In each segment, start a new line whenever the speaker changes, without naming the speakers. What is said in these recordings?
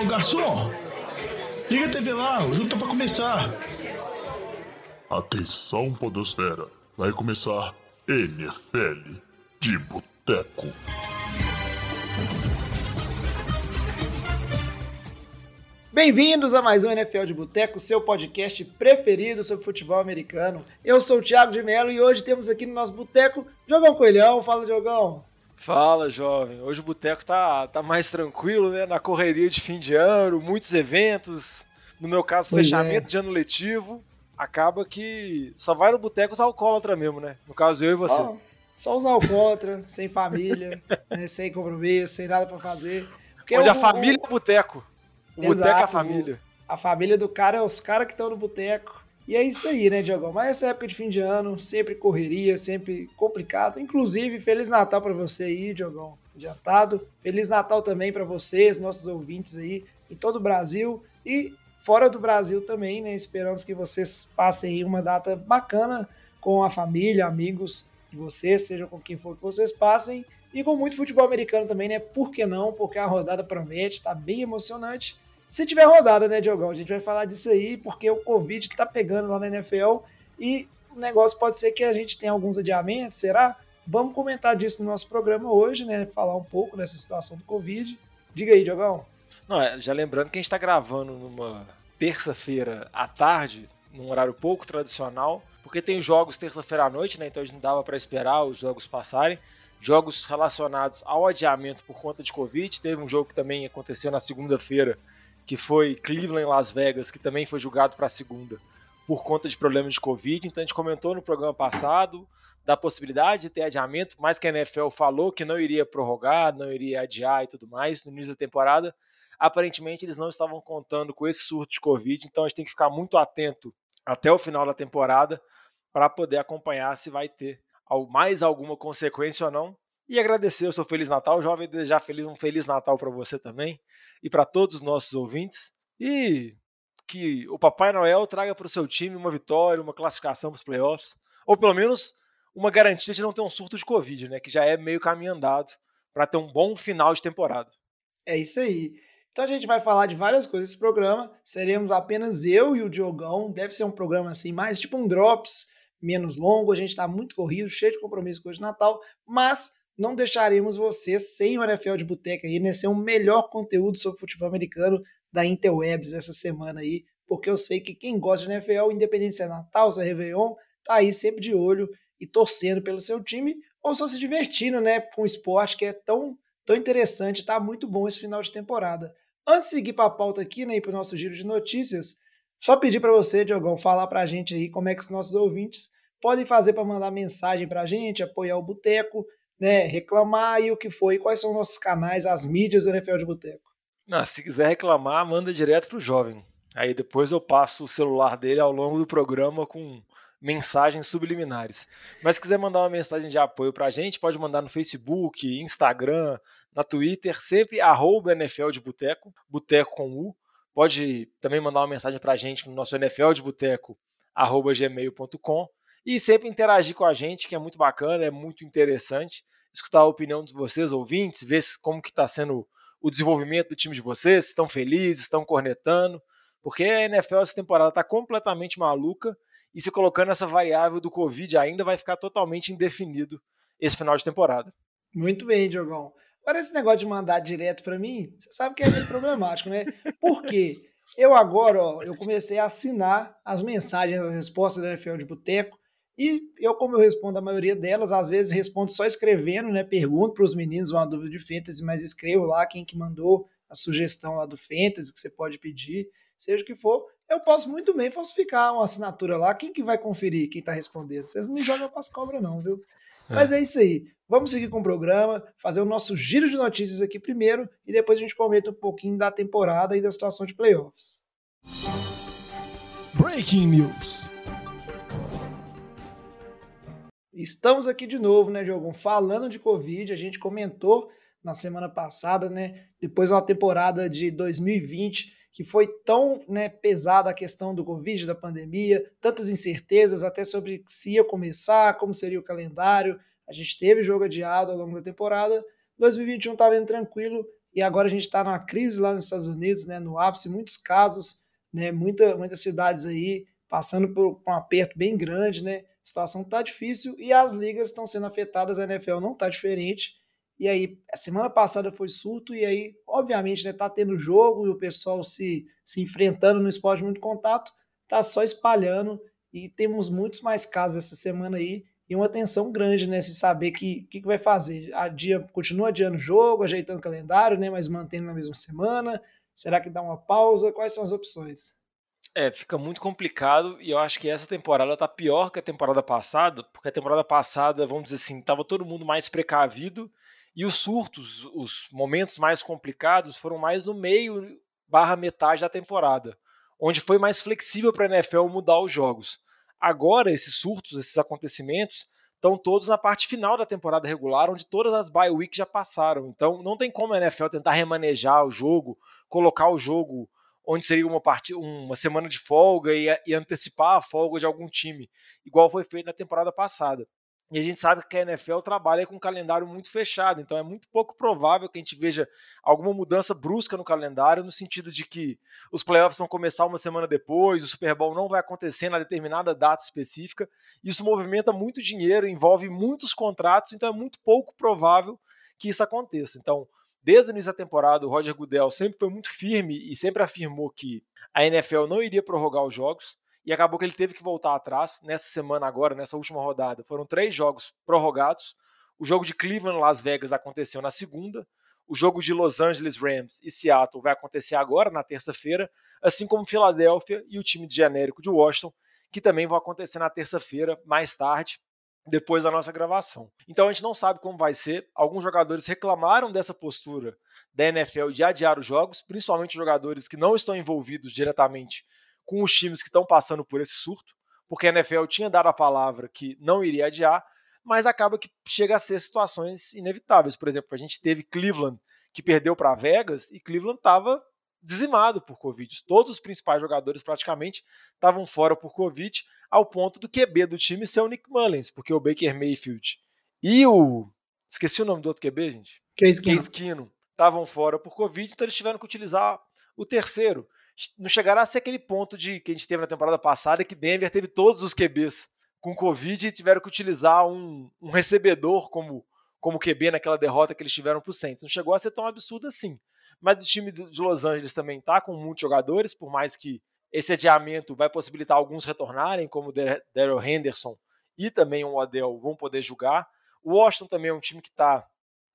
Ô, garçom! Liga a TV lá, o jogo tá pra começar.
Atenção, Podosfera. Vai começar NFL de Boteco.
Bem-vindos a mais um NFL de Boteco, seu podcast preferido sobre futebol americano. Eu sou o Thiago de Mello e hoje temos aqui no nosso boteco Jogão Coelhão. Fala, Jogão.
Fala, jovem. Hoje o boteco tá, tá mais tranquilo, né? Na correria de fim de ano, muitos eventos. No meu caso, pois fechamento é. de ano letivo. Acaba que só vai no boteco os alcoólatra mesmo, né? No caso, eu e você.
Só, só os alcoólatra, sem família, né? sem compromisso, sem nada para fazer.
Porque Onde a família é o boteco. O boteco é a família.
A família do cara é os caras que estão no boteco. E é isso aí, né, Diogão? Mas essa época de fim de ano, sempre correria, sempre complicado. Inclusive, Feliz Natal para você aí, Diogão, adiantado. Feliz Natal também para vocês, nossos ouvintes aí, em todo o Brasil e fora do Brasil também, né? Esperamos que vocês passem aí uma data bacana com a família, amigos de vocês, seja com quem for que vocês passem. E com muito futebol americano também, né? Por que não? Porque a rodada promete, tá bem emocionante. Se tiver rodada, né, Diogão? A gente vai falar disso aí, porque o Covid tá pegando lá na NFL e o negócio pode ser que a gente tenha alguns adiamentos, será? Vamos comentar disso no nosso programa hoje, né? Falar um pouco dessa situação do Covid. Diga aí, Diogão.
Não, é, já lembrando que a gente está gravando numa terça-feira à tarde, num horário pouco tradicional, porque tem jogos terça-feira à noite, né? Então a gente não dava para esperar os jogos passarem. Jogos relacionados ao adiamento por conta de Covid. Teve um jogo que também aconteceu na segunda-feira, que foi Cleveland Las Vegas, que também foi julgado para a segunda por conta de problemas de Covid. Então a gente comentou no programa passado da possibilidade de ter adiamento, mas que a NFL falou que não iria prorrogar, não iria adiar e tudo mais no início da temporada. Aparentemente eles não estavam contando com esse surto de Covid, então a gente tem que ficar muito atento até o final da temporada para poder acompanhar se vai ter mais alguma consequência ou não. E agradecer o seu Feliz Natal, jovem, desejar feliz, um Feliz Natal para você também e para todos os nossos ouvintes. E que o Papai Noel traga para o seu time uma vitória, uma classificação para os playoffs, ou pelo menos uma garantia de não ter um surto de Covid, né? Que já é meio caminho andado para ter um bom final de temporada.
É isso aí. Então a gente vai falar de várias coisas nesse programa. Seremos apenas eu e o Diogão. Deve ser um programa assim, mais tipo um Drops, menos longo. A gente está muito corrido, cheio de compromisso com o Natal, mas não deixaremos você sem o NFL de Boteca aí, né? Ser um melhor conteúdo sobre futebol americano da Interwebs essa semana aí, porque eu sei que quem gosta de NFL, independente se é Natal, se é Réveillon, tá aí sempre de olho e torcendo pelo seu time, ou só se divertindo, né, com o esporte que é tão, tão interessante, tá muito bom esse final de temporada. Antes de seguir para a pauta aqui, né, para o nosso giro de notícias, só pedir para você, Diogão, falar para a gente aí como é que os nossos ouvintes podem fazer para mandar mensagem para a gente, apoiar o Boteco, né, reclamar e o que foi, quais são nossos canais, as mídias do NFL de Boteco.
Ah, se quiser reclamar, manda direto pro jovem. Aí depois eu passo o celular dele ao longo do programa com mensagens subliminares. Mas se quiser mandar uma mensagem de apoio pra gente, pode mandar no Facebook, Instagram, na Twitter, sempre arroba NFL de Boteco, Boteco com U. Pode também mandar uma mensagem pra gente no nosso NFL de Boteco, arroba gmail.com e sempre interagir com a gente, que é muito bacana, é muito interessante. Escutar a opinião de vocês, ouvintes, ver como que está sendo o desenvolvimento do time de vocês, estão felizes, estão cornetando, porque a NFL essa temporada está completamente maluca e se colocando essa variável do Covid ainda vai ficar totalmente indefinido esse final de temporada.
Muito bem, Diogão. Agora esse negócio de mandar direto para mim, você sabe que é meio problemático, né? Por quê? Eu agora, ó, eu comecei a assinar as mensagens, as respostas da NFL de Boteco, e eu, como eu respondo a maioria delas, às vezes respondo só escrevendo, né? Pergunto para os meninos uma dúvida de fantasy, mas escrevo lá quem que mandou a sugestão lá do fantasy que você pode pedir, seja o que for. Eu posso muito bem falsificar uma assinatura lá. Quem que vai conferir quem está respondendo? Vocês não me jogam para as cobras, não, viu? É. Mas é isso aí. Vamos seguir com o programa, fazer o nosso giro de notícias aqui primeiro e depois a gente comenta um pouquinho da temporada e da situação de playoffs.
Breaking News.
Estamos aqui de novo, né, Diogo? Falando de Covid, a gente comentou na semana passada, né? Depois de uma temporada de 2020 que foi tão né, pesada a questão do Covid, da pandemia, tantas incertezas até sobre se ia começar, como seria o calendário. A gente teve jogo adiado ao longo da temporada. 2021 estava indo tranquilo e agora a gente está numa crise lá nos Estados Unidos, né, no ápice, muitos casos, né, muita, muitas cidades aí passando por um aperto bem grande, né, situação está difícil e as ligas estão sendo afetadas, a NFL não está diferente, e aí a semana passada foi surto, e aí, obviamente, né, tá tendo jogo e o pessoal se, se enfrentando no esporte de muito contato, tá só espalhando, e temos muitos mais casos essa semana aí, e uma tensão grande, né? Se saber que que, que vai fazer. Adia, continua adiando o jogo, ajeitando o calendário, né? Mas mantendo na mesma semana. Será que dá uma pausa? Quais são as opções?
É, fica muito complicado e eu acho que essa temporada tá pior que a temporada passada, porque a temporada passada, vamos dizer assim, tava todo mundo mais precavido e os surtos, os momentos mais complicados foram mais no meio barra metade da temporada, onde foi mais flexível para a NFL mudar os jogos. Agora, esses surtos, esses acontecimentos, estão todos na parte final da temporada regular, onde todas as bye weeks já passaram. Então, não tem como a NFL tentar remanejar o jogo, colocar o jogo onde seria uma, part... uma semana de folga e, e antecipar a folga de algum time, igual foi feito na temporada passada. E a gente sabe que a NFL trabalha com um calendário muito fechado, então é muito pouco provável que a gente veja alguma mudança brusca no calendário, no sentido de que os playoffs vão começar uma semana depois, o Super Bowl não vai acontecer na determinada data específica. Isso movimenta muito dinheiro, envolve muitos contratos, então é muito pouco provável que isso aconteça. Então, desde o início da temporada, o Roger Goodell sempre foi muito firme e sempre afirmou que a NFL não iria prorrogar os jogos e acabou que ele teve que voltar atrás nessa semana agora, nessa última rodada. Foram três jogos prorrogados. O jogo de Cleveland Las Vegas aconteceu na segunda. O jogo de Los Angeles Rams e Seattle vai acontecer agora, na terça-feira, assim como Filadélfia e o time de genérico de Washington, que também vão acontecer na terça-feira, mais tarde, depois da nossa gravação. Então a gente não sabe como vai ser. Alguns jogadores reclamaram dessa postura da NFL de adiar os jogos, principalmente jogadores que não estão envolvidos diretamente com os times que estão passando por esse surto, porque a NFL tinha dado a palavra que não iria adiar, mas acaba que chega a ser situações inevitáveis. Por exemplo, a gente teve Cleveland que perdeu para Vegas e Cleveland estava dizimado por Covid. Todos os principais jogadores praticamente estavam fora por Covid, ao ponto do QB do time ser o Nick Mullins, porque o Baker Mayfield e o. Esqueci o nome do outro QB, gente.
Case Keenum.
estavam fora por Covid, então eles tiveram que utilizar o terceiro não chegará a ser aquele ponto de que a gente teve na temporada passada que Denver teve todos os QBs com Covid e tiveram que utilizar um, um recebedor como, como QB naquela derrota que eles tiveram para o Saints. Não chegou a ser tão absurdo assim. Mas o time de Los Angeles também está com muitos jogadores, por mais que esse adiamento vai possibilitar alguns retornarem, como o Daryl Henderson e também o Odell vão poder jogar. O Washington também é um time que está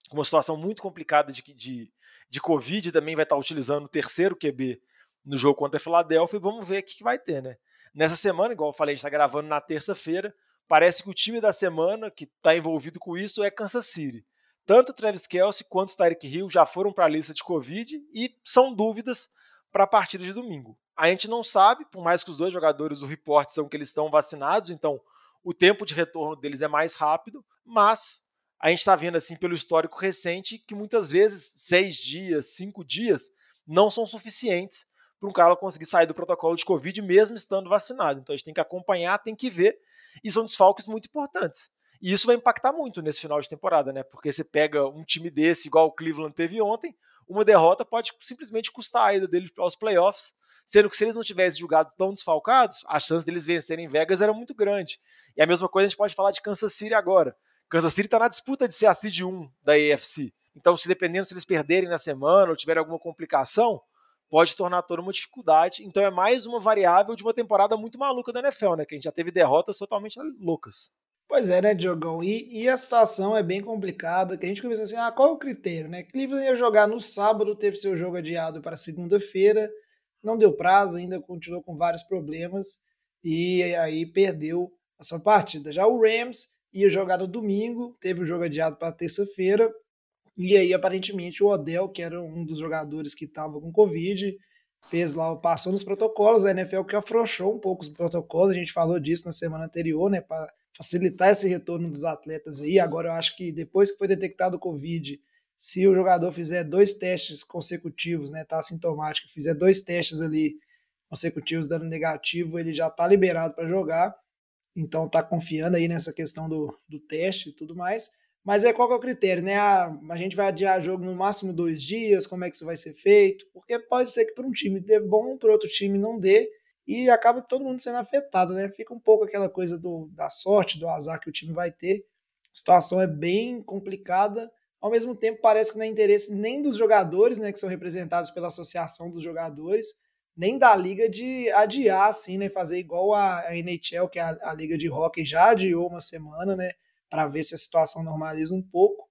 com uma situação muito complicada de, de, de Covid, também vai estar tá utilizando o terceiro QB no jogo contra a Filadélfia e vamos ver o que, que vai ter, né? Nessa semana, igual eu falei, a gente está gravando na terça-feira, parece que o time da semana que está envolvido com isso é Kansas City. Tanto Travis Kelsey quanto Tyreek Hill já foram para a lista de Covid e são dúvidas para a partida de domingo. A gente não sabe, por mais que os dois jogadores, o report são que eles estão vacinados, então o tempo de retorno deles é mais rápido, mas a gente está vendo assim pelo histórico recente que muitas vezes seis dias, cinco dias não são suficientes para um cara conseguir sair do protocolo de Covid mesmo estando vacinado. Então a gente tem que acompanhar, tem que ver, e são desfalques muito importantes. E isso vai impactar muito nesse final de temporada, né? Porque você pega um time desse, igual o Cleveland teve ontem, uma derrota pode simplesmente custar a ida deles aos playoffs, sendo que se eles não tivessem jogado tão desfalcados, a chance deles vencerem Vegas era muito grande. E a mesma coisa a gente pode falar de Kansas City agora. Kansas City está na disputa de ser a seed 1 da AFC. Então, se dependendo se eles perderem na semana ou tiverem alguma complicação, pode tornar toda uma dificuldade. Então é mais uma variável de uma temporada muito maluca da NFL, né? Que a gente já teve derrotas totalmente loucas.
Pois é, né, Diogão? E, e, a situação é bem complicada, que a gente começa assim, ah, qual é o critério, né? Cleveland ia jogar no sábado, teve seu jogo adiado para segunda-feira, não deu prazo, ainda continuou com vários problemas, e aí perdeu a sua partida. Já o Rams ia jogar no domingo, teve o jogo adiado para terça-feira, e aí, aparentemente, o Odell, que era um dos jogadores que estava com Covid, fez lá, passou nos protocolos, a NFL que afrouxou um pouco os protocolos, a gente falou disso na semana anterior, né, para facilitar esse retorno dos atletas aí. Agora, eu acho que depois que foi detectado o Covid, se o jogador fizer dois testes consecutivos, né, tá assintomático, fizer dois testes ali consecutivos dando negativo, ele já tá liberado para jogar. Então, tá confiando aí nessa questão do, do teste e tudo mais. Mas é qual que é o critério, né? Ah, a gente vai adiar jogo no máximo dois dias, como é que isso vai ser feito? Porque pode ser que para um time dê bom, para outro time não dê, e acaba todo mundo sendo afetado, né? Fica um pouco aquela coisa do, da sorte, do azar que o time vai ter. A situação é bem complicada. Ao mesmo tempo, parece que não é interesse nem dos jogadores, né, que são representados pela associação dos jogadores, nem da liga de adiar, assim, né, fazer igual a, a NHL, que é a, a liga de hockey já adiou uma semana, né, para ver se a situação normaliza um pouco.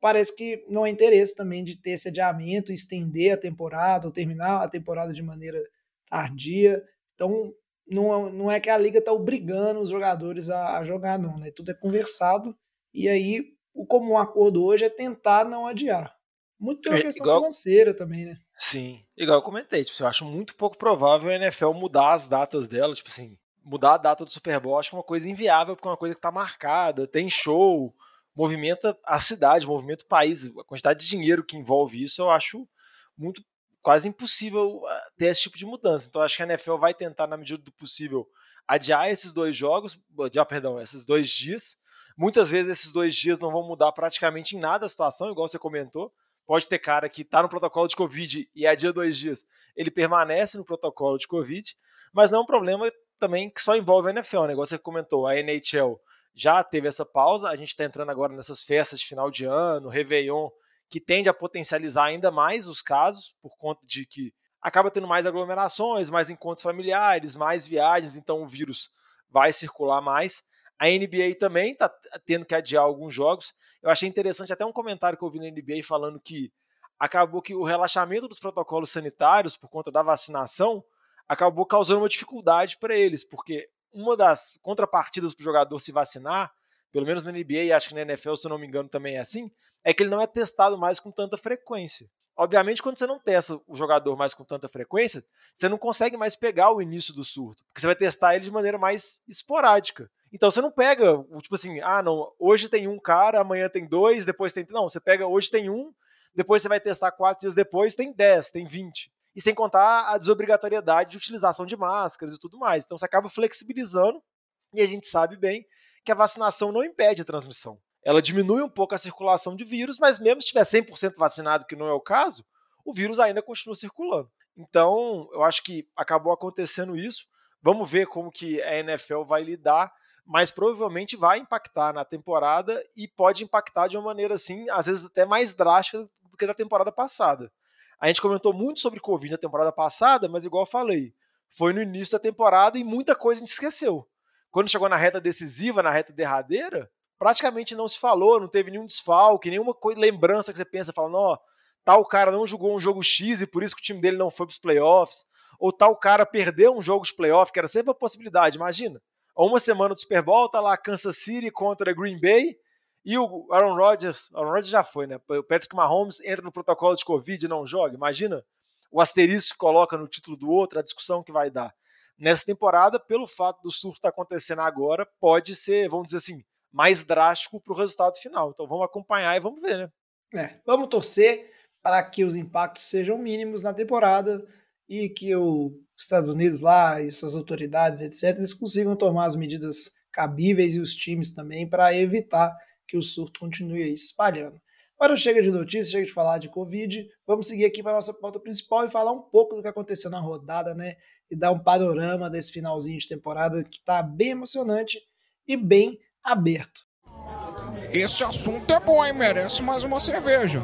Parece que não há interesse também de ter esse adiamento, estender a temporada ou terminar a temporada de maneira tardia. Então, não, não é que a liga está obrigando os jogadores a, a, jogar, não, né? Tudo é conversado. E aí, o comum acordo hoje é tentar não adiar. Muito pela é, questão igual, financeira também, né?
Sim, igual eu comentei, tipo, eu acho muito pouco provável a NFL mudar as datas dela, tipo assim, mudar a data do Super Bowl acho que é uma coisa inviável, porque é uma coisa que está marcada, tem show, movimenta a cidade, movimenta o país, a quantidade de dinheiro que envolve isso, eu acho muito quase impossível ah, ter esse tipo de mudança. Então acho que a NFL vai tentar, na medida do possível, adiar esses dois jogos, adiar, perdão, esses dois dias. Muitas vezes esses dois dias não vão mudar praticamente em nada a situação, igual você comentou. Pode ter cara que está no protocolo de Covid e é dia dois dias, ele permanece no protocolo de Covid, mas não é um problema também que só envolve a NFL, o negócio que você comentou, a NHL já teve essa pausa, a gente está entrando agora nessas festas de final de ano, Réveillon, que tende a potencializar ainda mais os casos, por conta de que acaba tendo mais aglomerações, mais encontros familiares, mais viagens, então o vírus vai circular mais. A NBA também está tendo que adiar alguns jogos. Eu achei interessante até um comentário que eu vi na NBA falando que acabou que o relaxamento dos protocolos sanitários por conta da vacinação acabou causando uma dificuldade para eles, porque uma das contrapartidas para o jogador se vacinar, pelo menos na NBA acho que na NFL, se eu não me engano, também é assim, é que ele não é testado mais com tanta frequência. Obviamente, quando você não testa o jogador mais com tanta frequência, você não consegue mais pegar o início do surto, porque você vai testar ele de maneira mais esporádica. Então você não pega, tipo assim, ah, não, hoje tem um cara, amanhã tem dois, depois tem. Não, você pega, hoje tem um, depois você vai testar quatro dias depois, tem dez, tem vinte. E sem contar a desobrigatoriedade de utilização de máscaras e tudo mais. Então você acaba flexibilizando, e a gente sabe bem que a vacinação não impede a transmissão ela diminui um pouco a circulação de vírus, mas mesmo se estiver 100% vacinado, que não é o caso, o vírus ainda continua circulando. Então, eu acho que acabou acontecendo isso. Vamos ver como que a NFL vai lidar, mas provavelmente vai impactar na temporada e pode impactar de uma maneira assim, às vezes até mais drástica do que da temporada passada. A gente comentou muito sobre Covid na temporada passada, mas igual eu falei, foi no início da temporada e muita coisa a gente esqueceu. Quando chegou na reta decisiva, na reta derradeira, praticamente não se falou, não teve nenhum desfalque, nenhuma coisa, lembrança que você pensa, falando, ó, tal cara não jogou um jogo X e por isso que o time dele não foi para os playoffs, ou tal cara perdeu um jogo de playoff, que era sempre a possibilidade, imagina. Uma semana do Super Bowl, tá lá Kansas City contra Green Bay, e o Aaron Rodgers, Aaron Rodgers já foi, né? O Patrick Mahomes entra no protocolo de Covid e não joga. Imagina o asterisco que coloca no título do outro, a discussão que vai dar. Nessa temporada, pelo fato do surto estar tá acontecendo agora, pode ser, vamos dizer assim, mais drástico para o resultado final. Então vamos acompanhar e vamos ver, né?
É, vamos torcer para que os impactos sejam mínimos na temporada e que os Estados Unidos lá e suas autoridades, etc., eles consigam tomar as medidas cabíveis e os times também para evitar que o surto continue aí espalhando. Agora chega de notícias, chega de falar de Covid, vamos seguir aqui para a nossa pauta principal e falar um pouco do que aconteceu na rodada, né? E dar um panorama desse finalzinho de temporada que está bem emocionante e bem aberto.
Esse assunto é bom, hein? Merece mais uma cerveja.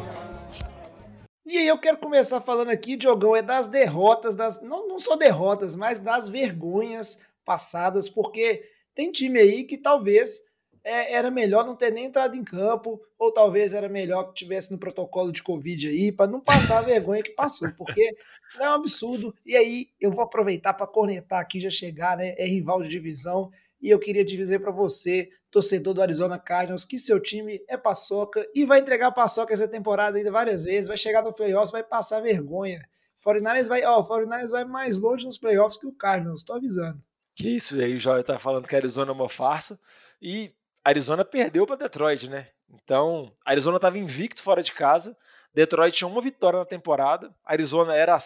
E aí eu quero começar falando aqui, Diogão, é das derrotas, das não, não só derrotas, mas das vergonhas passadas, porque tem time aí que talvez é, era melhor não ter nem entrado em campo, ou talvez era melhor que tivesse no protocolo de Covid aí, para não passar a vergonha que passou, porque não é um absurdo. E aí eu vou aproveitar para cornetar aqui, já chegar, né? É rival de divisão. E eu queria dizer para você, torcedor do Arizona Cardinals, que seu time é paçoca e vai entregar paçoca essa temporada ainda várias vezes, vai chegar no playoffs, vai passar vergonha. 49ers vai, ó, 49ers vai mais longe nos playoffs que o Cardinals, tô avisando.
Que isso aí, o Joia tá falando que a Arizona é uma farsa e Arizona perdeu para Detroit, né? Então, Arizona estava invicto fora de casa, Detroit tinha uma vitória na temporada, Arizona era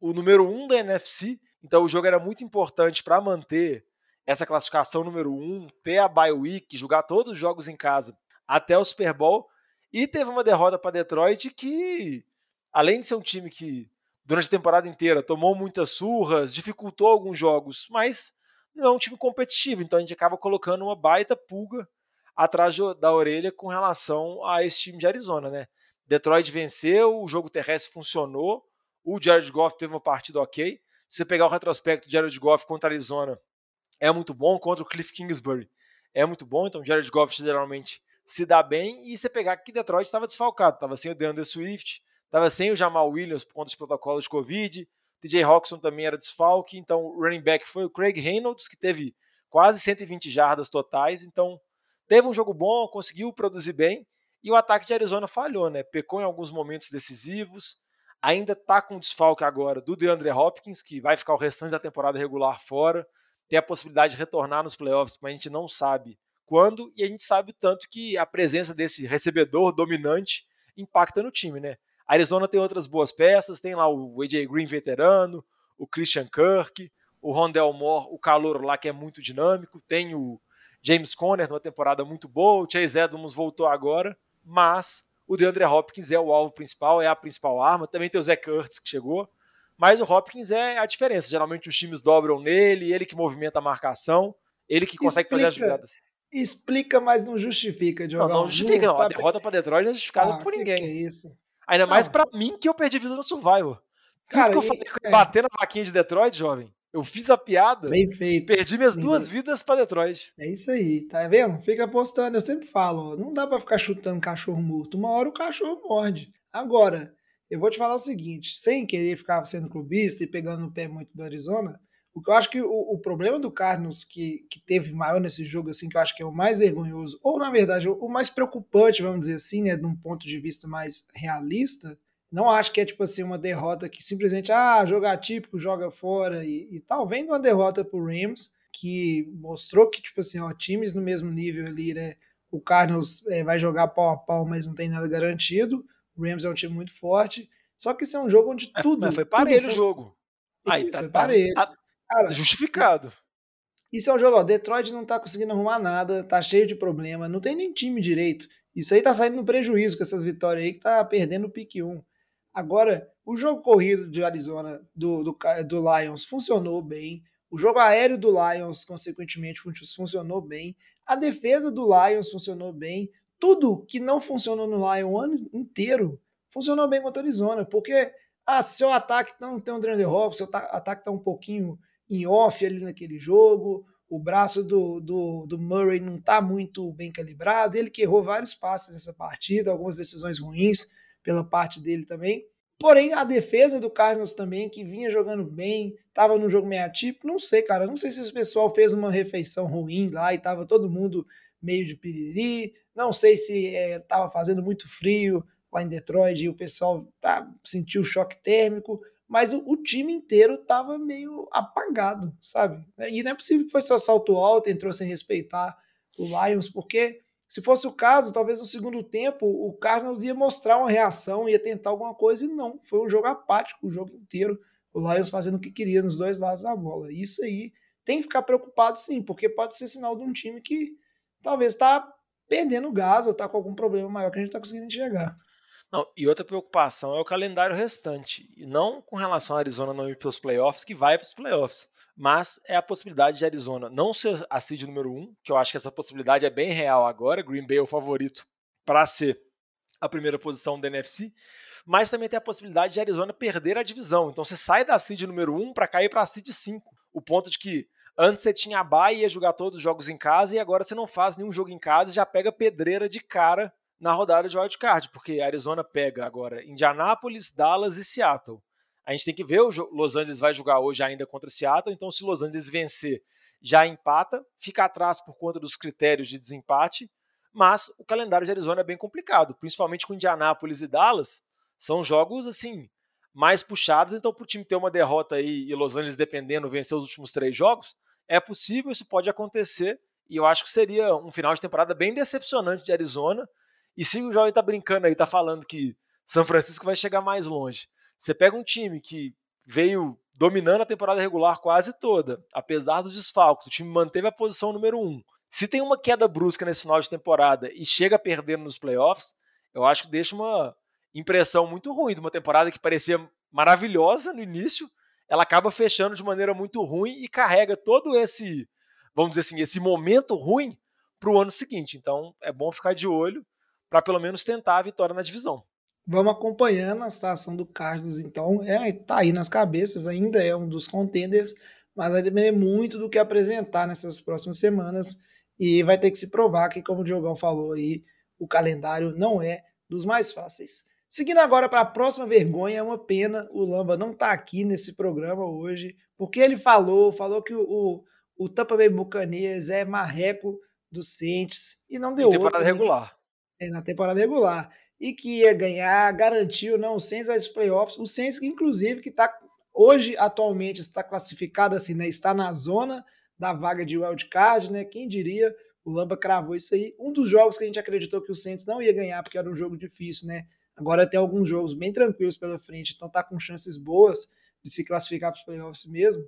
o número um da NFC, então o jogo era muito importante para manter essa classificação número um, ter a bye week, jogar todos os jogos em casa até o Super Bowl e teve uma derrota para Detroit que, além de ser um time que durante a temporada inteira tomou muitas surras, dificultou alguns jogos, mas não é um time competitivo, então a gente acaba colocando uma baita pulga atrás da orelha com relação a esse time de Arizona, né? Detroit venceu, o jogo terrestre funcionou, o Jared Goff teve uma partida ok. Se você pegar o retrospecto de Jared Goff contra Arizona, é muito bom, contra o Cliff Kingsbury é muito bom, então Jared Goff geralmente se dá bem, e você pegar que Detroit estava desfalcado, estava sem o DeAndre Swift, estava sem o Jamal Williams por conta dos protocolos de Covid, TJ Hawkinson também era desfalque, então o running back foi o Craig Reynolds, que teve quase 120 jardas totais, então teve um jogo bom, conseguiu produzir bem, e o ataque de Arizona falhou, né? Pecou em alguns momentos decisivos, ainda tá com desfalque agora do DeAndre Hopkins, que vai ficar o restante da temporada regular fora, tem a possibilidade de retornar nos playoffs, mas a gente não sabe quando, e a gente sabe tanto que a presença desse recebedor dominante impacta no time, né? A Arizona tem outras boas peças, tem lá o AJ Green veterano, o Christian Kirk, o Rondell Moore, o calor lá que é muito dinâmico, tem o James Conner numa temporada muito boa, o Chase Edmonds voltou agora, mas o DeAndre Hopkins é o alvo principal, é a principal arma, também tem o Zach Kurtz que chegou, mas o Hopkins é a diferença, geralmente os times dobram nele, ele que movimenta a marcação, ele que consegue
explica,
fazer as jogadas.
Explica, mas não justifica, Diogo.
Não, não justifica, não. A derrota para Detroit não é justificada
ah,
por ninguém.
Que é isso?
Ainda mais para mim que eu perdi vida no Survival. Cara, Tudo que eu falei é... bater na vaquinha de Detroit, jovem. Eu fiz a piada.
Bem feito.
Perdi minhas
Bem
duas feito. vidas para Detroit.
É isso aí, tá vendo? Fica apostando. Eu sempre falo, ó, não dá para ficar chutando cachorro morto. Uma hora o cachorro morde. Agora, eu vou te falar o seguinte, sem querer ficar sendo clubista e pegando no pé muito do Arizona, o que eu acho que o, o problema do Cardinals que, que teve maior nesse jogo, assim, que eu acho que é o mais vergonhoso, ou na verdade o, o mais preocupante, vamos dizer assim, né, de um ponto de vista mais realista, não acho que é tipo assim uma derrota que simplesmente, ah, jogar típico, joga fora e, e tal. Vem de uma derrota pro Rams, que mostrou que, tipo assim, ó, times no mesmo nível ali, né? O Cardinals é, vai jogar pau a pau, mas não tem nada garantido. O Rams é um time muito forte. Só que isso é um jogo onde tudo.
Mas foi parelho o jogo. Aí,
tá, foi parelho. Tá,
Cara, justificado.
Isso é um jogo, ó, Detroit não tá conseguindo arrumar nada, tá cheio de problema, não tem nem time direito. Isso aí tá saindo no prejuízo com essas vitórias aí que tá perdendo o pique 1. Agora, o jogo corrido de Arizona, do, do, do Lions, funcionou bem. O jogo aéreo do Lions, consequentemente, funcionou bem. A defesa do Lions funcionou bem. Tudo que não funcionou no Lions o ano inteiro funcionou bem contra a Arizona. Porque, ah, se seu ataque não tem um Dreander Hopkins, seu ataque tá um pouquinho em off ali naquele jogo, o braço do, do, do Murray não tá muito bem calibrado, ele que errou vários passes nessa partida, algumas decisões ruins pela parte dele também. Porém, a defesa do Cardinals também, que vinha jogando bem, tava no jogo meio atípico, não sei, cara, não sei se o pessoal fez uma refeição ruim lá e tava todo mundo meio de piriri, não sei se é, tava fazendo muito frio lá em Detroit e o pessoal tá, sentiu choque térmico, mas o, o, time inteiro tava meio apagado, sabe? E não é possível que foi só salto alto, entrou sem respeitar o Lions, porque se fosse o caso, talvez no segundo tempo o Cardinals ia mostrar uma reação, ia tentar alguma coisa, e não. Foi um jogo apático o jogo inteiro. O Lions fazendo o que queria nos dois lados da bola. Isso aí tem que ficar preocupado sim, porque pode ser sinal de um time que talvez está perdendo gás ou está com algum problema maior que a gente está conseguindo enxergar.
Não, e outra preocupação é o calendário restante. E não com relação a Arizona não ir para os playoffs, que vai para os playoffs mas é a possibilidade de Arizona não ser a seed número um, que eu acho que essa possibilidade é bem real agora. Green Bay é o favorito para ser a primeira posição da NFC, mas também tem a possibilidade de Arizona perder a divisão. Então você sai da seed número um para cair para a seed 5. O ponto de que antes você tinha a e ia jogar todos os jogos em casa e agora você não faz nenhum jogo em casa e já pega pedreira de cara na rodada de wildcard, porque Arizona pega agora Indianápolis, Dallas e Seattle. A gente tem que ver, o Los Angeles vai jogar hoje ainda contra Seattle, então se Los Angeles vencer, já empata, fica atrás por conta dos critérios de desempate, mas o calendário de Arizona é bem complicado, principalmente com Indianápolis e Dallas, são jogos assim mais puxados, então para o time ter uma derrota aí e Los Angeles dependendo vencer os últimos três jogos, é possível, isso pode acontecer, e eu acho que seria um final de temporada bem decepcionante de Arizona, e se o jovem tá brincando aí, tá falando que São Francisco vai chegar mais longe, você pega um time que veio dominando a temporada regular quase toda, apesar dos desfalques, o time manteve a posição número um. Se tem uma queda brusca nesse final de temporada e chega perdendo nos playoffs, eu acho que deixa uma impressão muito ruim de uma temporada que parecia maravilhosa no início, ela acaba fechando de maneira muito ruim e carrega todo esse, vamos dizer assim, esse momento ruim para o ano seguinte. Então é bom ficar de olho para pelo menos tentar a vitória na divisão.
Vamos acompanhando a situação do Carlos, então. É, tá aí nas cabeças, ainda é um dos contenders, mas vai depender muito do que apresentar nessas próximas semanas e vai ter que se provar que, como o Diogão falou aí, o calendário não é dos mais fáceis. Seguindo agora para a próxima vergonha, é uma pena o Lamba não tá aqui nesse programa hoje, porque ele falou, falou que o, o, o Tampa Bay Buccaneers é marreco do Saints e não deu
na temporada
outra,
regular.
É, na temporada regular. E que ia ganhar, garantiu, não, o Saints aos playoffs. O Saints, que inclusive, que está hoje, atualmente, está classificado assim, né? Está na zona da vaga de wildcard, né? Quem diria? O Lamba cravou isso aí. Um dos jogos que a gente acreditou que o Saints não ia ganhar, porque era um jogo difícil, né? Agora tem alguns jogos bem tranquilos pela frente, então tá com chances boas de se classificar para os playoffs mesmo.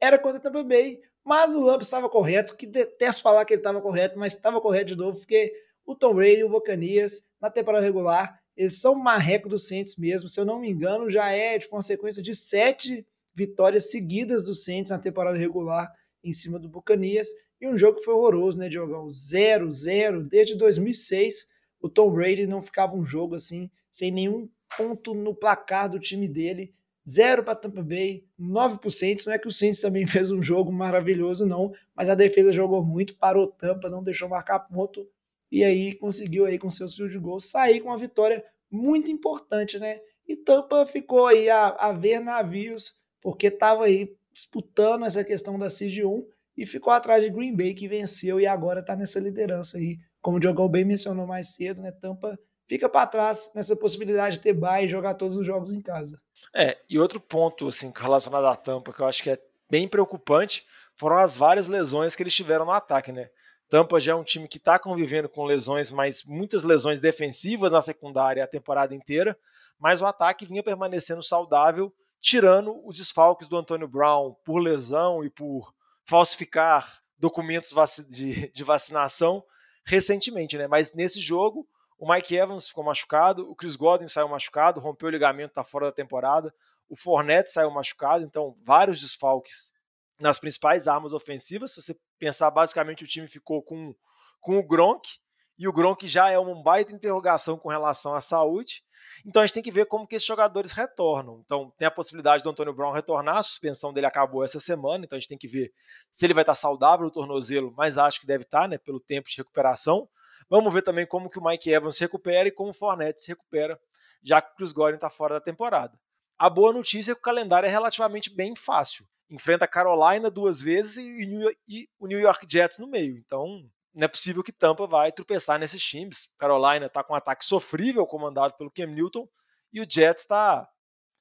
Era contra o Tampa Bay, mas o Lamp estava correto, que detesto falar que ele estava correto, mas estava correto de novo, porque o Tom Brady e o Bocanias, na temporada regular, eles são marreco do Saints mesmo. Se eu não me engano, já é de consequência de sete vitórias seguidas do Saints na temporada regular em cima do Bucanias. E um jogo que foi horroroso, né, Diogão? 0-0. Desde 2006, o Tom Brady não ficava um jogo assim, sem nenhum ponto no placar do time dele. Zero para Tampa Bay, 9%. Não é que o Saints também fez um jogo maravilhoso, não, mas a defesa jogou muito, parou Tampa, não deixou marcar ponto, e aí conseguiu aí com seus fios de gol sair com uma vitória muito importante, né? E Tampa ficou aí a, a ver navios, porque estava aí disputando essa questão da Seed 1 e ficou atrás de Green Bay, que venceu e agora está nessa liderança aí. Como o Diogão bem mencionou mais cedo, né? Tampa fica para trás nessa possibilidade de ter bye e jogar todos os jogos em casa.
É, e outro ponto assim relacionado à Tampa que eu acho que é bem preocupante foram as várias lesões que eles tiveram no ataque, né? Tampa já é um time que está convivendo com lesões, mas muitas lesões defensivas na secundária a temporada inteira, mas o ataque vinha permanecendo saudável, tirando os desfalques do Antônio Brown por lesão e por falsificar documentos de, de vacinação recentemente, né? Mas nesse jogo o Mike Evans ficou machucado, o Chris Godwin saiu machucado, rompeu o ligamento, está fora da temporada. O Fournette saiu machucado, então vários desfalques nas principais armas ofensivas. Se você pensar, basicamente o time ficou com, com o Gronk, e o Gronk já é uma baita interrogação com relação à saúde. Então a gente tem que ver como que esses jogadores retornam. Então tem a possibilidade do Antônio Brown retornar, a suspensão dele acabou essa semana, então a gente tem que ver se ele vai estar saudável o tornozelo, mas acho que deve estar, né, pelo tempo de recuperação. Vamos ver também como que o Mike Evans recupera e como o Fournette se recupera, já que o Chris Godwin está fora da temporada. A boa notícia é que o calendário é relativamente bem fácil. Enfrenta a Carolina duas vezes e o New York Jets no meio. Então, não é possível que Tampa vai tropeçar nesses times. Carolina está com um ataque sofrível comandado pelo Cam Newton e o Jets está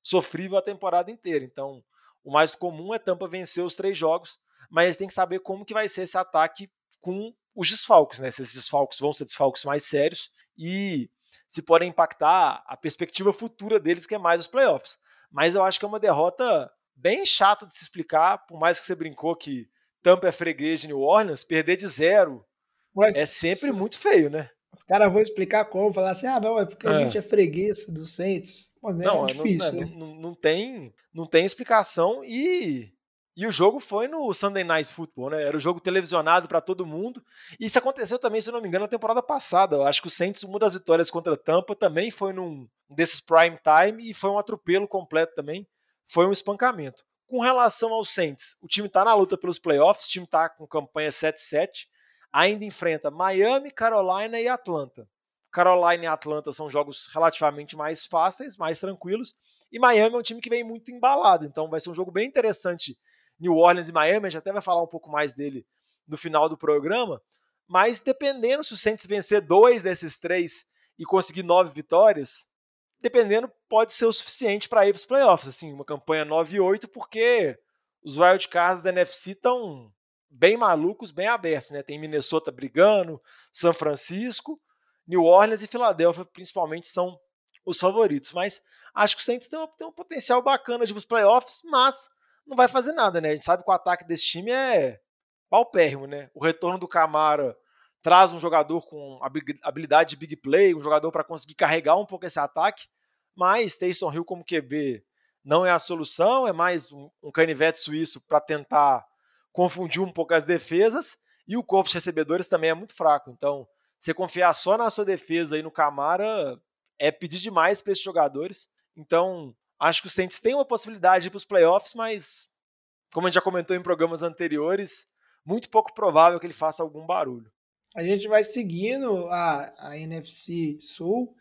sofrível a temporada inteira. Então, o mais comum é Tampa vencer os três jogos, mas têm que saber como que vai ser esse ataque com os desfalques, né? Se esses desfalques vão ser desfalques mais sérios e se podem impactar a perspectiva futura deles, que é mais os playoffs. Mas eu acho que é uma derrota bem chata de se explicar, por mais que você brincou que Tampa é freguês de New Orleans, perder de zero Ué, é sempre isso... muito feio, né?
Os caras vão explicar como, falar assim, ah, não, é porque é. a gente é freguês do Saints. Pô, né? não, é difícil,
não,
né?
não, não, tem, não tem explicação e e o jogo foi no Sunday Night Football, né? Era o jogo televisionado para todo mundo. E isso aconteceu também, se não me engano, na temporada passada. Eu acho que o Saints, uma das vitórias contra a Tampa, também foi num desses prime time e foi um atropelo completo também. Foi um espancamento. Com relação ao Saints, o time está na luta pelos playoffs, o time está com campanha 7-7, ainda enfrenta Miami, Carolina e Atlanta. Carolina e Atlanta são jogos relativamente mais fáceis, mais tranquilos, e Miami é um time que vem muito embalado, então vai ser um jogo bem interessante New Orleans e Miami, a gente até vai falar um pouco mais dele no final do programa, mas dependendo se o Saints vencer dois desses três e conseguir nove vitórias, dependendo, pode ser o suficiente para ir para os playoffs, assim, uma campanha 9 e 8, porque os wildcards da NFC estão bem malucos, bem abertos, né? Tem Minnesota brigando, São Francisco, New Orleans e Filadélfia, principalmente, são os favoritos. Mas acho que o Saints tem um, tem um potencial bacana de ir para os playoffs, mas não vai fazer nada, né? A gente sabe que o ataque desse time é paupérrimo, né? O retorno do Camara traz um jogador com habilidade de big play, um jogador para conseguir carregar um pouco esse ataque, mas Taysom Hill como QB não é a solução, é mais um, um canivete suíço para tentar confundir um pouco as defesas, e o corpo de recebedores também é muito fraco. Então, você confiar só na sua defesa e no Camara é pedir demais para esses jogadores. Então, acho que o Saints tem uma possibilidade de ir para os playoffs, mas, como a gente já comentou em programas anteriores, muito pouco provável que ele faça algum barulho.
A gente vai seguindo a, a NFC Sul.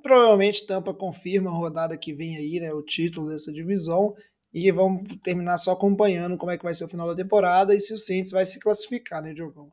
Provavelmente Tampa confirma a rodada que vem aí, né, o título dessa divisão. E vamos terminar só acompanhando como é que vai ser o final da temporada e se o Saints vai se classificar, né, Diogão?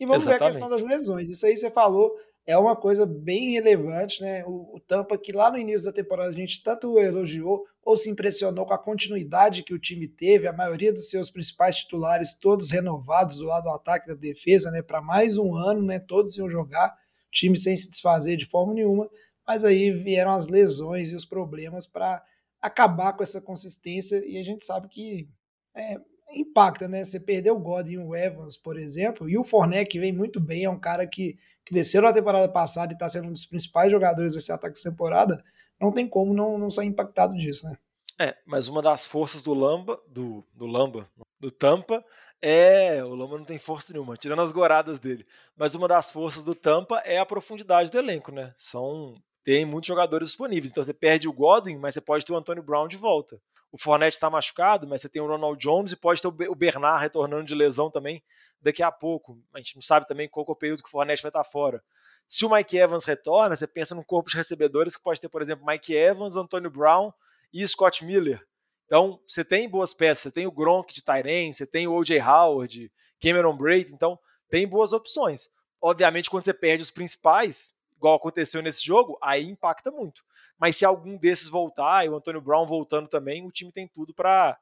E vamos Exatamente. ver a questão das lesões. Isso aí você falou é uma coisa bem relevante, né? O, o, Tampa, que lá no início da temporada a gente tanto elogiou ou se impressionou com a continuidade que o time teve, a maioria dos seus principais titulares todos renovados do lado do ataque e da defesa, né? Para mais um ano, né? Todos iam jogar, time sem se desfazer de forma nenhuma, mas aí vieram as lesões e os problemas para acabar com essa consistência e a gente sabe que é, impacta, né? Você perdeu o Godwin e o Evans, por exemplo, e o que vem muito bem, é um cara que cresceu na temporada passada e está sendo um dos principais jogadores desse ataque de temporada, não tem como não, não sair impactado disso, né?
É, mas uma das forças do Lamba, do, do Lamba, do Tampa, é. O Lamba não tem força nenhuma, tirando as goradas dele. Mas uma das forças do Tampa é a profundidade do elenco, né? São. Tem muitos jogadores disponíveis. Então você perde o Godwin, mas você pode ter o Antônio Brown de volta. O Fournette está machucado, mas você tem o Ronald Jones e pode ter o Bernard retornando de lesão também daqui a pouco. A gente não sabe também qual é o período que o Fournette vai estar fora. Se o Mike Evans retorna, você pensa num corpo de recebedores que pode ter, por exemplo, Mike Evans, Antônio Brown e Scott Miller. Então, você tem boas peças, você tem o Gronk de Tyren, você tem o O.J. Howard, Cameron Braid, então tem boas opções. Obviamente, quando você perde os principais, igual aconteceu nesse jogo, aí impacta muito. Mas se algum desses voltar, e o Antônio Brown voltando também, o time tem tudo para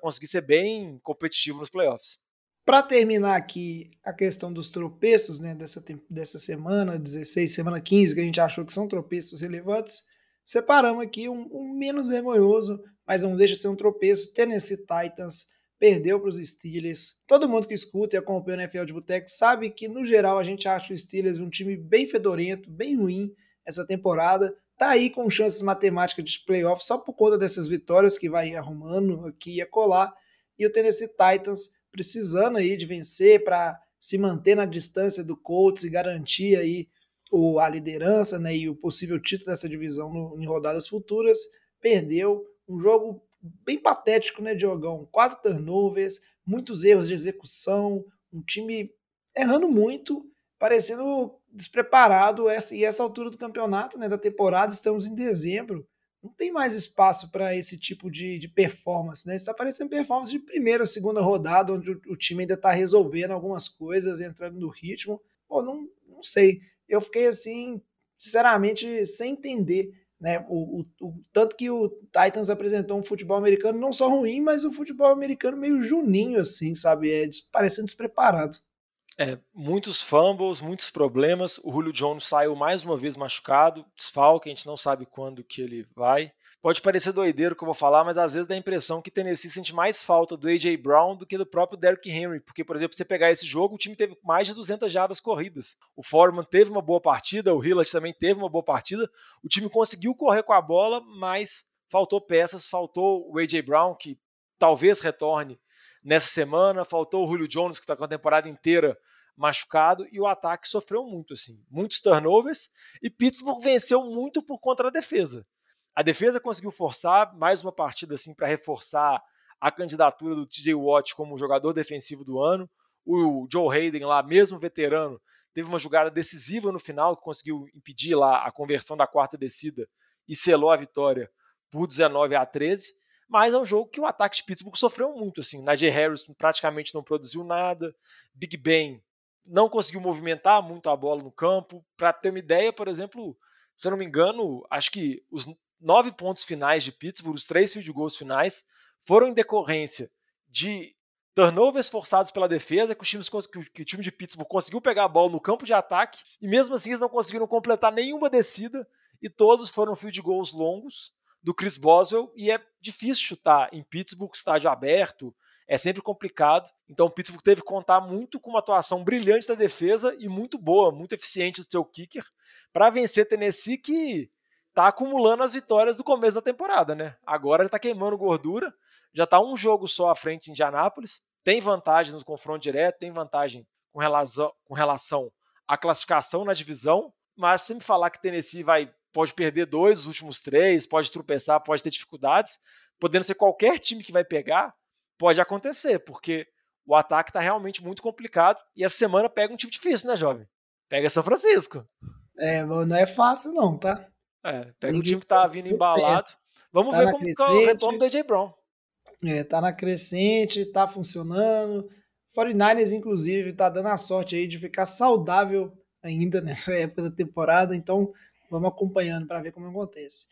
conseguir ser bem competitivo nos playoffs.
Para terminar aqui a questão dos tropeços né, dessa, dessa semana, 16, semana 15, que a gente achou que são tropeços relevantes, separamos aqui um, um menos vergonhoso, mas não deixa de ser um tropeço. Tennessee Titans perdeu para os Steelers. Todo mundo que escuta e acompanha o NFL de Boteco sabe que, no geral, a gente acha o Steelers um time bem fedorento, bem ruim essa temporada. Tá aí com chances matemáticas de playoff só por conta dessas vitórias que vai arrumando aqui e acolá. E o Tennessee Titans precisando aí de vencer para se manter na distância do Colts e garantir aí o, a liderança né, e o possível título dessa divisão no, em rodadas futuras. Perdeu um jogo bem patético, né, Diogão? Quatro turnovers, muitos erros de execução, um time errando muito, parecendo despreparado. Essa, e essa altura do campeonato, né, da temporada, estamos em dezembro não tem mais espaço para esse tipo de, de performance, né? Está parecendo performance de primeira, segunda rodada, onde o, o time ainda está resolvendo algumas coisas, entrando no ritmo. Pô, não, não sei. Eu fiquei assim, sinceramente, sem entender. Né, o, o, o, tanto que o Titans apresentou um futebol americano não só ruim, mas um futebol americano meio juninho, assim, sabe? É, parecendo despreparado.
É, muitos fumbles, muitos problemas. O Julio Jones saiu mais uma vez machucado, desfalque, a gente não sabe quando que ele vai. Pode parecer doideiro que eu vou falar, mas às vezes dá a impressão que Tennessee sente mais falta do A.J. Brown do que do próprio Derrick Henry, porque, por exemplo, você pegar esse jogo, o time teve mais de 200 jardas corridas. O Foreman teve uma boa partida, o Hillard também teve uma boa partida. O time conseguiu correr com a bola, mas faltou peças, faltou o A.J. Brown, que talvez retorne nessa semana, faltou o Julio Jones, que está com a temporada inteira machucado e o ataque sofreu muito, assim, muitos turnovers e Pittsburgh venceu muito por conta da defesa. A defesa conseguiu forçar mais uma partida assim para reforçar a candidatura do TJ Watt como jogador defensivo do ano. O Joe Hayden lá, mesmo veterano, teve uma jogada decisiva no final que conseguiu impedir lá a conversão da quarta descida e selou a vitória por 19 a 13. Mas é um jogo que o ataque de Pittsburgh sofreu muito. Assim, Najee Harris praticamente não produziu nada. Big Ben não conseguiu movimentar muito a bola no campo. Para ter uma ideia, por exemplo, se eu não me engano, acho que os nove pontos finais de Pittsburgh, os três field goals finais, foram em decorrência de turnovers forçados pela defesa, que, times, que o time de Pittsburgh conseguiu pegar a bola no campo de ataque, e mesmo assim eles não conseguiram completar nenhuma descida, e todos foram field goals longos do Chris Boswell, e é difícil chutar em Pittsburgh, estádio aberto, é sempre complicado. Então o Pittsburgh teve que contar muito com uma atuação brilhante da defesa e muito boa, muito eficiente do seu kicker para vencer Tennessee que tá acumulando as vitórias do começo da temporada, né? Agora ele tá queimando gordura, já tá um jogo só à frente em Indianápolis, tem vantagem no confronto direto, tem vantagem com relação, com relação à classificação na divisão, mas se me falar que Tennessee vai pode perder dois dos últimos três, pode tropeçar, pode ter dificuldades, podendo ser qualquer time que vai pegar, pode acontecer, porque o ataque está realmente muito complicado e essa semana pega um time difícil, né, jovem? Pega São Francisco.
É, não é fácil não, tá?
É, pega um time que tá vindo embalado. Vamos tá ver como fica o retorno do AJ Brown.
É, tá na crescente, tá funcionando. 49ers, inclusive, tá dando a sorte aí de ficar saudável ainda nessa época da temporada, então vamos acompanhando para ver como acontece.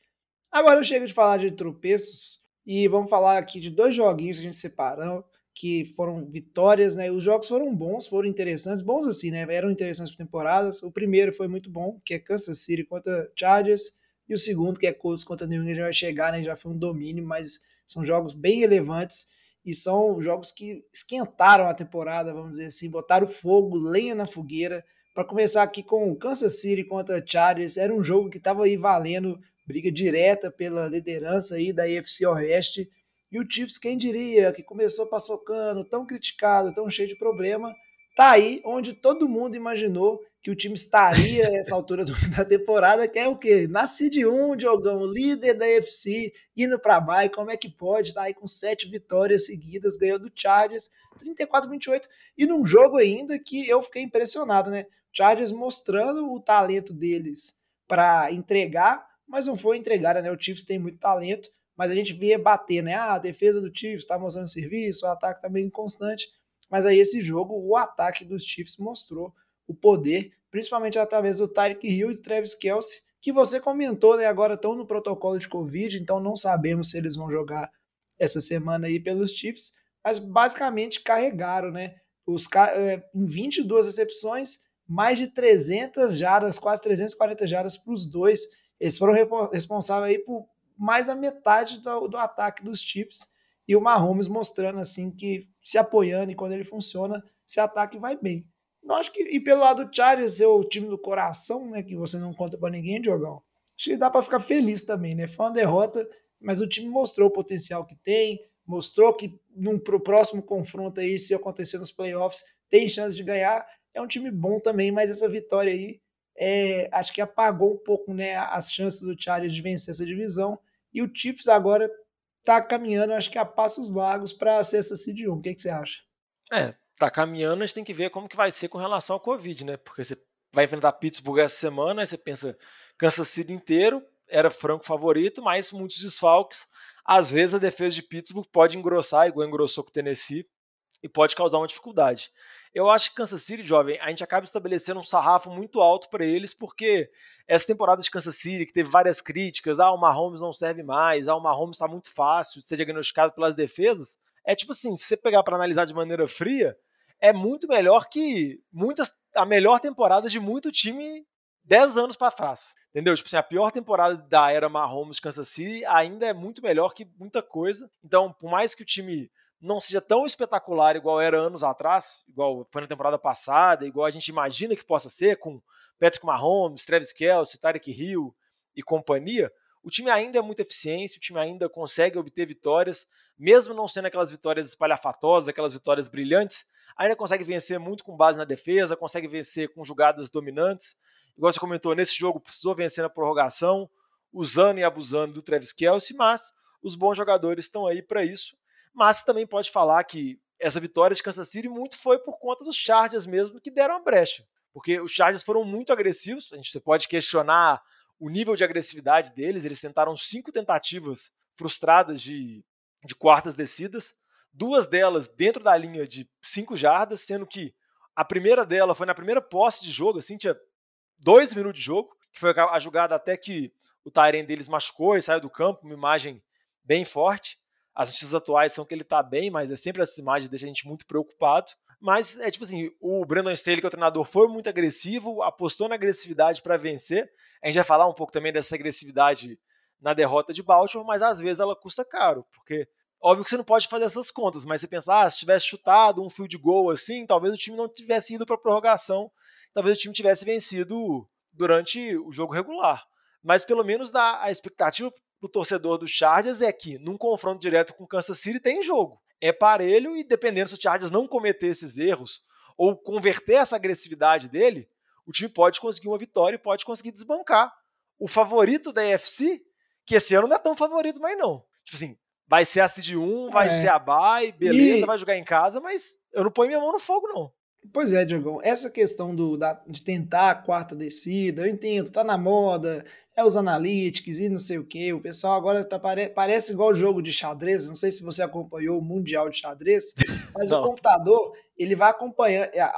Agora eu chego de falar de tropeços e vamos falar aqui de dois joguinhos que a gente separou, que foram vitórias, né? Os jogos foram bons, foram interessantes, bons assim, né? Eram interessantes para temporadas. O primeiro foi muito bom, que é Kansas City contra Chargers, e o segundo, que é Colts contra New England, vai chegar, né? Já foi um domínio, mas são jogos bem relevantes e são jogos que esquentaram a temporada, vamos dizer assim, botaram fogo, lenha na fogueira. Para começar aqui com Kansas City contra Chargers, era um jogo que estava aí valendo briga direta pela liderança aí da AFC Oeste. E o Chiefs, quem diria, que começou paçocando, tão criticado, tão cheio de problema, tá aí onde todo mundo imaginou que o time estaria nessa altura da temporada, que é o quê? Na Seed 1, Diogão, líder da UFC, indo para baixo, como é que pode? Tá aí com sete vitórias seguidas, ganhou do Chargers, 34-28, e num jogo ainda que eu fiquei impressionado, né? Chargers mostrando o talento deles para entregar, mas não foi entregar, né? O Chiefs tem muito talento, mas a gente via bater, né? Ah, a defesa do Chiefs está mostrando serviço, o ataque está meio inconstante. Mas aí esse jogo, o ataque dos Chiefs mostrou o poder, principalmente através do Tyreek Hill e Travis Kelsey, que você comentou, né? Agora estão no protocolo de Covid, então não sabemos se eles vão jogar essa semana aí pelos Chiefs, mas basicamente carregaram, né? Os, é, em 22 recepções, mais de 300 jardas, quase 340 jardas para os dois. Eles foram responsáveis aí por mais da metade do, do ataque dos Chiefs e o Mahomes mostrando assim que se apoiando e quando ele funciona, esse ataque vai bem. Eu acho que, e pelo lado do Chargers, ser o time do coração, né, que você não conta para ninguém, Diogão, acho que dá para ficar feliz também, né? Foi uma derrota, mas o time mostrou o potencial que tem, mostrou que num, pro próximo confronto aí, se acontecer nos playoffs, tem chance de ganhar. É um time bom também, mas essa vitória aí é, acho que apagou um pouco né, as chances do Chargers de vencer essa divisão. E o Chiefs agora tá caminhando, acho que a passos largos para ser essa seed 1. O que, que você acha?
É, tá caminhando, a gente tem que ver como que vai ser com relação ao Covid, né? Porque você vai enfrentar Pittsburgh essa semana, aí você pensa, Kansas City inteiro, era franco favorito, mas muitos desfalques. Às vezes a defesa de Pittsburgh pode engrossar, igual engrossou com o Tennessee, e pode causar uma dificuldade. Eu acho que Kansas City, jovem, a gente acaba estabelecendo um sarrafo muito alto para eles, porque essa temporada de Kansas City, que teve várias críticas, ah, o Mahomes não serve mais, ah, o Mahomes está muito fácil de ser diagnosticado pelas defesas, é tipo assim, se você pegar para analisar de maneira fria, é muito melhor que muitas a melhor temporada de muito time 10 anos para trás. Entendeu? Tipo assim, a pior temporada da era Mahomes Kansas City ainda é muito melhor que muita coisa. Então, por mais que o time não seja tão espetacular igual era anos atrás, igual foi na temporada passada, igual a gente imagina que possa ser, com Patrick Mahomes, Travis Kelce, Tarek Hill e companhia, o time ainda é muito eficiente, o time ainda consegue obter vitórias, mesmo não sendo aquelas vitórias espalhafatosas, aquelas vitórias brilhantes, ainda consegue vencer muito com base na defesa, consegue vencer com jogadas dominantes. Igual você comentou, nesse jogo precisou vencer na prorrogação, usando e abusando do Travis Kelce, mas os bons jogadores estão aí para isso mas também pode falar que essa vitória de Kansas City muito foi por conta dos Chargers mesmo que deram a brecha. Porque os Chargers foram muito agressivos, a gente pode questionar o nível de agressividade deles, eles tentaram cinco tentativas frustradas de, de quartas descidas, duas delas dentro da linha de cinco jardas, sendo que a primeira dela foi na primeira posse de jogo, assim, tinha dois minutos de jogo, que foi a jogada até que o Tyrene deles machucou e saiu do campo, uma imagem bem forte. As notícias atuais são que ele tá bem, mas é sempre essa imagem deixa a gente muito preocupado. Mas é tipo assim, o Brandon Staley, que é o treinador, foi muito agressivo, apostou na agressividade para vencer. A gente vai falar um pouco também dessa agressividade na derrota de Baltimore, mas às vezes ela custa caro, porque Óbvio que você não pode fazer essas contas, mas você pensar, ah, se tivesse chutado um field goal assim, talvez o time não tivesse ido para prorrogação, talvez o time tivesse vencido durante o jogo regular. Mas pelo menos dá a expectativa pro torcedor do Chargers é que num confronto direto com o Kansas City tem jogo. É parelho e dependendo se o Chargers não cometer esses erros ou converter essa agressividade dele, o time pode conseguir uma vitória e pode conseguir desbancar o favorito da EFC, que esse ano não é tão favorito mais não. Tipo assim, vai ser a Cid 1, vai é. ser a Bay, beleza, e... vai jogar em casa, mas eu não ponho minha mão no fogo, não.
Pois é, Diogão, essa questão do, da, de tentar a quarta descida, eu entendo, tá na moda, é os analytics e não sei o que, o pessoal agora tá, pare, parece igual o jogo de xadrez, não sei se você acompanhou o Mundial de Xadrez, mas o computador, ele vai acompanhando, é,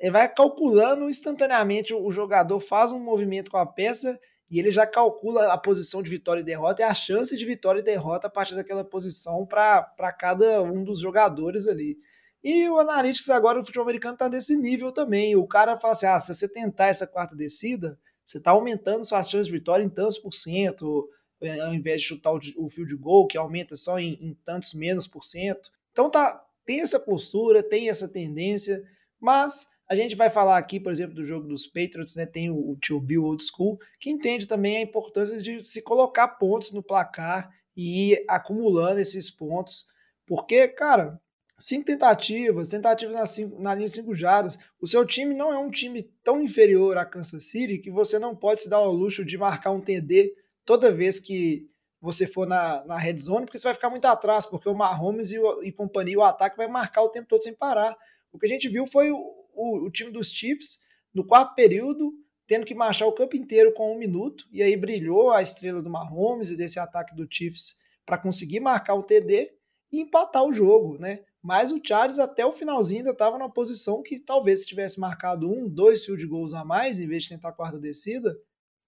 ele vai calculando instantaneamente, o jogador faz um movimento com a peça e ele já calcula a posição de vitória e derrota e a chance de vitória e derrota a partir daquela posição para cada um dos jogadores ali. E o Analytics agora, o futebol americano está nesse nível também. O cara fala assim: ah, se você tentar essa quarta descida, você está aumentando suas chances de vitória em tantos por cento, é, ao invés de chutar o, o field goal, que aumenta só em, em tantos menos por cento. Então tá, tem essa postura, tem essa tendência, mas a gente vai falar aqui, por exemplo, do jogo dos Patriots, né? Tem o, o tio Bill Old School, que entende também a importância de se colocar pontos no placar e ir acumulando esses pontos. Porque, cara, cinco tentativas, tentativas na, cinco, na linha de cinco jardas. O seu time não é um time tão inferior a Kansas City que você não pode se dar ao luxo de marcar um TD toda vez que você for na, na red zone, porque você vai ficar muito atrás, porque o Mahomes e, o, e companhia, o ataque vai marcar o tempo todo sem parar. O que a gente viu foi o, o, o time dos Chiefs, no quarto período, tendo que marchar o campo inteiro com um minuto, e aí brilhou a estrela do Mahomes e desse ataque do Chiefs para conseguir marcar o TD e empatar o jogo, né? Mas o Charles até o finalzinho ainda estava numa posição que talvez se tivesse marcado um, dois field goals a mais, em vez de tentar a quarta descida,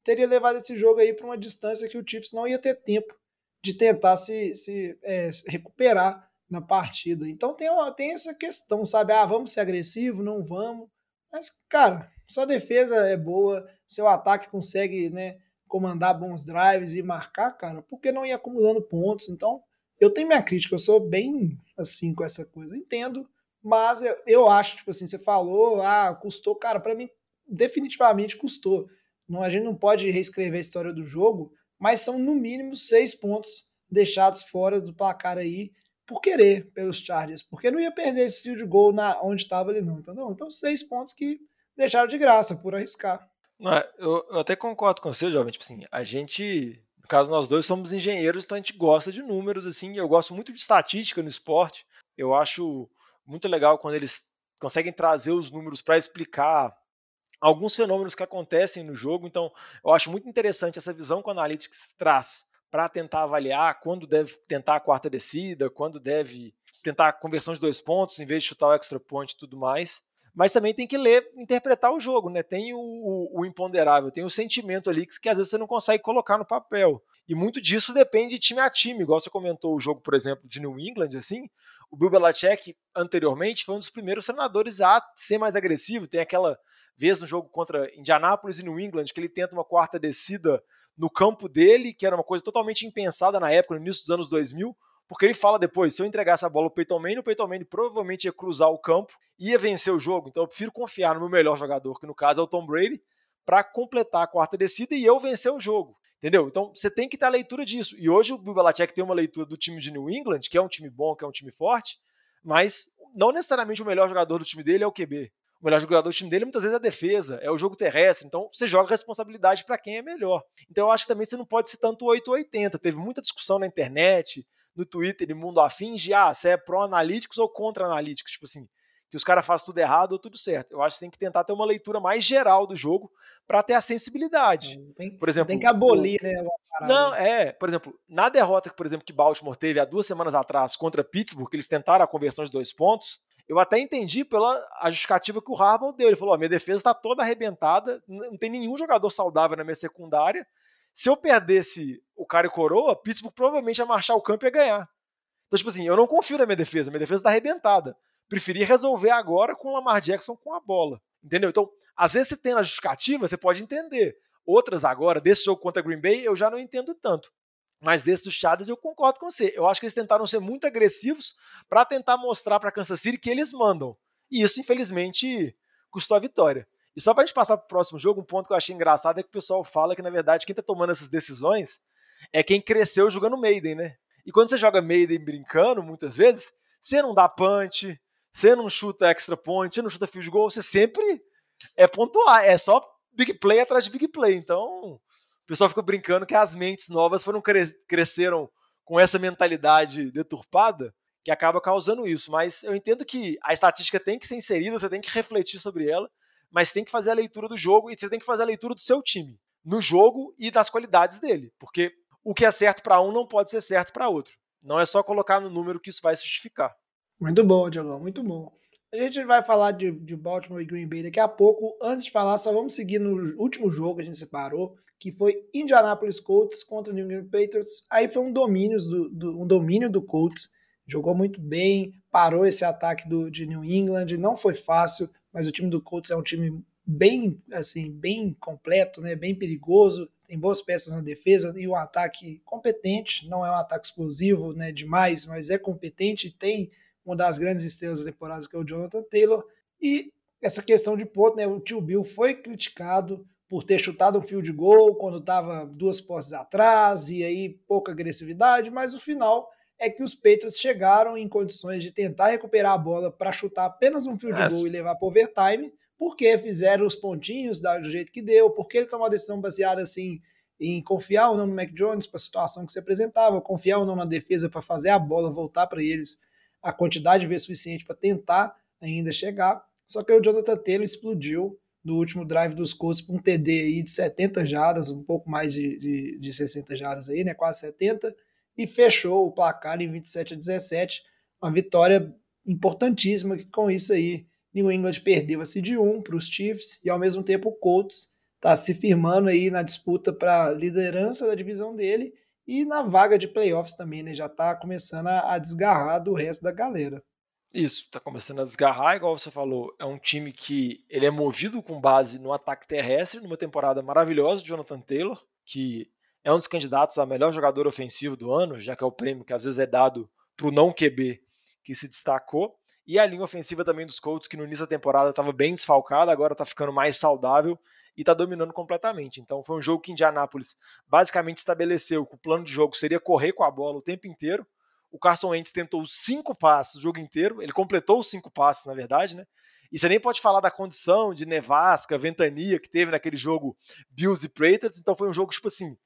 teria levado esse jogo aí para uma distância que o Chiefs não ia ter tempo de tentar se, se é, recuperar na partida. Então tem, tem essa questão, sabe? Ah, vamos ser agressivo, não vamos. Mas, cara, sua defesa é boa, seu ataque consegue, né, comandar bons drives e marcar, cara, porque não ir acumulando pontos. Então, eu tenho minha crítica, eu sou bem assim com essa coisa. Entendo, mas eu, eu acho, tipo assim, você falou, ah, custou, cara, para mim definitivamente custou. Não, a gente não pode reescrever a história do jogo, mas são no mínimo seis pontos deixados fora do placar aí por querer pelos Chargers, porque não ia perder esse field goal na, onde estava ele não, entendeu? Então seis pontos que deixaram de graça por arriscar.
Não, é, eu, eu, até concordo com você, jovem, tipo assim, a gente, no caso nós dois somos engenheiros, então a gente gosta de números, assim, eu gosto muito de estatística no esporte, eu acho muito legal quando eles conseguem trazer os números para explicar alguns fenômenos que acontecem no jogo, então eu acho muito interessante essa visão que o Analytics traz para tentar avaliar quando deve tentar a quarta descida, quando deve tentar a conversão de dois pontos em vez de chutar o extra point e tudo mais. Mas também tem que ler, interpretar o jogo, né? Tem o, o, o imponderável, tem o sentimento ali que, que às vezes você não consegue colocar no papel. E muito disso depende de time a time, igual você comentou o jogo, por exemplo, de New England, assim, o Bill Belichick, anteriormente, foi um dos primeiros treinadores a ser mais agressivo. Tem aquela vez no jogo contra Indianápolis e New England que ele tenta uma quarta descida no campo dele, que era uma coisa totalmente impensada na época, no início dos anos 2000, porque ele fala depois, se eu entregasse a bola ao Peyton Manning, o Peyton Manning provavelmente ia cruzar o campo ia vencer o jogo. Então eu prefiro confiar no meu melhor jogador, que no caso é o Tom Brady, para completar a quarta descida e eu vencer o jogo. Entendeu? Então você tem que ter a leitura disso. E hoje o Bill tem uma leitura do time de New England, que é um time bom, que é um time forte, mas não necessariamente o melhor jogador do time dele é o QB. O melhor jogador do time dele muitas vezes é a defesa, é o jogo terrestre. Então você joga responsabilidade para quem é melhor. Então eu acho que também você não pode ser tanto 880. Teve muita discussão na internet, no Twitter e mundo afim de ah, você é pró-analíticos ou contra-analíticos. Tipo assim, que os caras fazem tudo errado ou tudo certo. Eu acho que tem que tentar ter uma leitura mais geral do jogo para ter a sensibilidade.
Tem,
por exemplo,
tem que abolir, né?
Não, é, por exemplo, na derrota que, por exemplo, que Baltimore teve há duas semanas atrás contra Pittsburgh, que eles tentaram a conversão de dois pontos, eu até entendi pela a justificativa que o Harbaugh deu. Ele falou: a minha defesa está toda arrebentada, não tem nenhum jogador saudável na minha secundária. Se eu perdesse o cara e coroa, Pittsburgh provavelmente ia marchar o campo e ia ganhar. Então, tipo assim, eu não confio na minha defesa, minha defesa está arrebentada. Preferi resolver agora com o Lamar Jackson com a bola. Entendeu? Então, às vezes você tem a justificativa, você pode entender. Outras agora, desse jogo contra Green Bay, eu já não entendo tanto. Mas desse do Chargers eu concordo com você. Eu acho que eles tentaram ser muito agressivos para tentar mostrar para Kansas City que eles mandam. E isso, infelizmente, custou a vitória. E só para a gente passar para o próximo jogo, um ponto que eu achei engraçado é que o pessoal fala que, na verdade, quem está tomando essas decisões é quem cresceu jogando Maiden, né? E quando você joga Maiden brincando, muitas vezes, você não dá punch, você não chuta extra point, você não chuta field goal, você sempre é pontuar, é só big play atrás de big play. Então, o pessoal fica brincando que as mentes novas foram cresceram com essa mentalidade deturpada que acaba causando isso. Mas eu entendo que a estatística tem que ser inserida, você tem que refletir sobre ela, mas tem que fazer a leitura do jogo e você tem que fazer a leitura do seu time no jogo e das qualidades dele, porque o que é certo para um não pode ser certo para outro. Não é só colocar no número que isso vai justificar.
Muito bom, Diogão, muito bom. A gente vai falar de, de Baltimore e Green Bay daqui a pouco. Antes de falar, só vamos seguir no último jogo que a gente separou, que foi Indianapolis Colts contra New England Patriots. Aí foi um domínio do, do, um domínio do Colts. Jogou muito bem, parou esse ataque do, de New England. Não foi fácil, mas o time do Colts é um time bem assim bem completo, né? bem perigoso. Tem boas peças na defesa e um ataque competente. Não é um ataque explosivo né, demais, mas é competente. Tem uma das grandes estrelas da temporada, que é o Jonathan Taylor. E essa questão de ponto, né? O tio Bill foi criticado por ter chutado um field goal quando estava duas postes atrás e aí pouca agressividade, mas o final é que os Patriots chegaram em condições de tentar recuperar a bola para chutar apenas um field goal e levar para overtime, porque fizeram os pontinhos do jeito que deu, porque ele tomou a decisão baseada assim em confiar ou não no Mac Jones para a situação que se apresentava, confiar ou não na defesa para fazer a bola voltar para eles a quantidade de vezes suficiente para tentar ainda chegar. Só que o Jonathan Taylor explodiu no último drive dos Colts para um TD aí de 70 jardas, um pouco mais de, de, de 60 jardas aí, né? Quase 70, e fechou o placar em 27 a 17. Uma vitória importantíssima, que com isso aí New England perdeu a de 1 para os Chiefs e ao mesmo tempo o Colts está se firmando aí na disputa para liderança da divisão dele e na vaga de playoffs também, né? Já está começando a, a, desgarrar do resto da galera.
Isso, está começando a desgarrar, igual você falou, é um time que ele é movido com base no ataque terrestre, numa temporada maravilhosa de Jonathan Taylor, que é um dos candidatos a melhor jogador ofensivo do ano, já que é o prêmio que às vezes é dado para o não QB que se destacou. E a linha ofensiva também dos Colts, que no início da temporada estava bem desfalcada, agora está ficando mais saudável e está dominando completamente. Então foi um jogo que Indianápolis basicamente estabeleceu que o plano de jogo seria correr com a bola o tempo inteiro. O Carson Wentz tentou cinco passes o jogo inteiro, ele completou os cinco passes, na verdade, né? E você nem pode falar da condição de nevasca, ventania que teve naquele jogo Bills e Patriots. Então foi um jogo, tipo assim,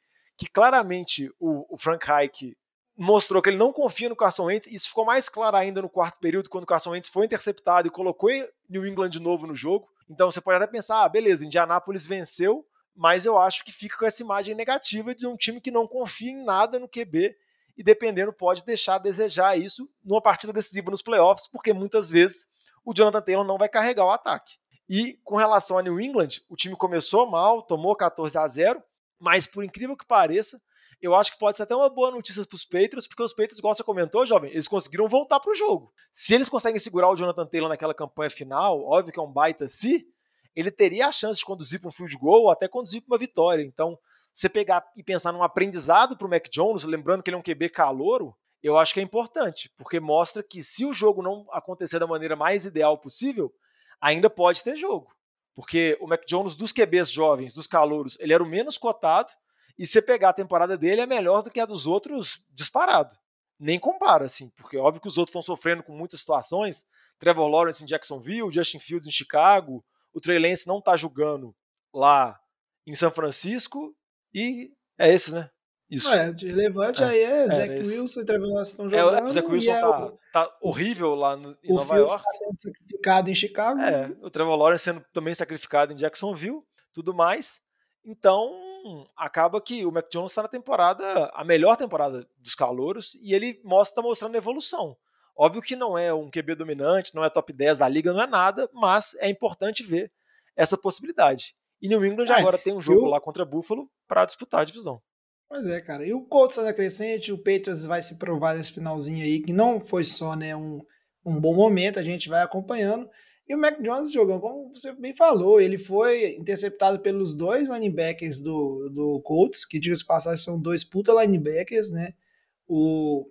que claramente o, o Frank Reich mostrou que ele não confia no Carson Wentz. Isso ficou mais claro ainda no quarto período, quando o Carson Wentz foi interceptado e colocou New England de novo no jogo. Então você pode até pensar, ah, beleza, Indianápolis venceu, mas eu acho que fica com essa imagem negativa de um time que não confia em nada no QB e dependendo pode deixar a desejar isso numa partida decisiva nos playoffs, porque muitas vezes o Jonathan Taylor não vai carregar o ataque. E com relação a New England, o time começou mal, tomou 14 a 0, mas por incrível que pareça, eu acho que pode ser até uma boa notícia para os Patriots, porque os Patriots, igual você comentou, jovem, eles conseguiram voltar para o jogo. Se eles conseguem segurar o Jonathan Taylor naquela campanha final, óbvio que é um baita se, ele teria a chance de conduzir para um field goal ou até conduzir para uma vitória. Então, você pegar e pensar num aprendizado para o Mac Jones, lembrando que ele é um QB calouro, eu acho que é importante, porque mostra que se o jogo não acontecer da maneira mais ideal possível, ainda pode ter jogo. Porque o Mac Jones dos QBs jovens, dos calouros, ele era o menos cotado, e você pegar a temporada dele é melhor do que a dos outros disparado. Nem compara, assim, porque é óbvio que os outros estão sofrendo com muitas situações. Trevor Lawrence em Jacksonville, Justin Fields em Chicago, o Trey Lance não tá jogando lá em São Francisco e é esse, né?
Isso. É, de relevante é, aí é, é Zach Wilson e Trevor Lawrence estão jogando. É,
o Zach Wilson
é
tá, o, tá, horrível lá no, em Nova Fields York.
está sendo sacrificado em Chicago.
É, o Trevor Lawrence sendo também sacrificado em Jacksonville, tudo mais. Então, acaba que o Mac Jones está na temporada, a melhor temporada dos calouros, e ele mostra, tá mostrando evolução. Óbvio que não é um QB dominante, não é top 10 da liga, não é nada, mas é importante ver essa possibilidade. E New England é, agora tem um jogo eu... lá contra Buffalo para disputar a divisão.
Pois é, cara. E o Colts está crescente, o Patriots vai se provar nesse finalzinho aí, que não foi só né, um, um bom momento, a gente vai acompanhando. E o Mac Jones jogou, como você bem falou, ele foi interceptado pelos dois linebackers do, do Colts, que diga-se passagem são dois puta linebackers, né? O,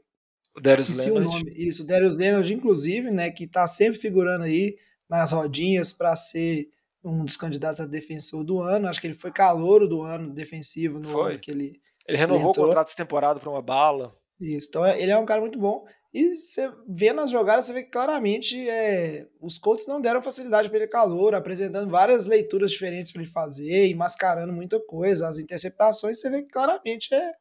o Darius
esqueci Leonard. o nome, isso, o Darius Leonard, inclusive, né, que tá sempre figurando aí nas rodinhas para ser um dos candidatos a defensor do ano. Acho que ele foi calouro do ano defensivo no foi. ano que ele.
Ele renovou ele o contrato de temporada para uma bala.
Isso, então ele é um cara muito bom. E você vê nas jogadas, você vê que claramente é, os Colts não deram facilidade para ele calor, apresentando várias leituras diferentes para ele fazer e mascarando muita coisa. As interceptações, você vê que claramente é,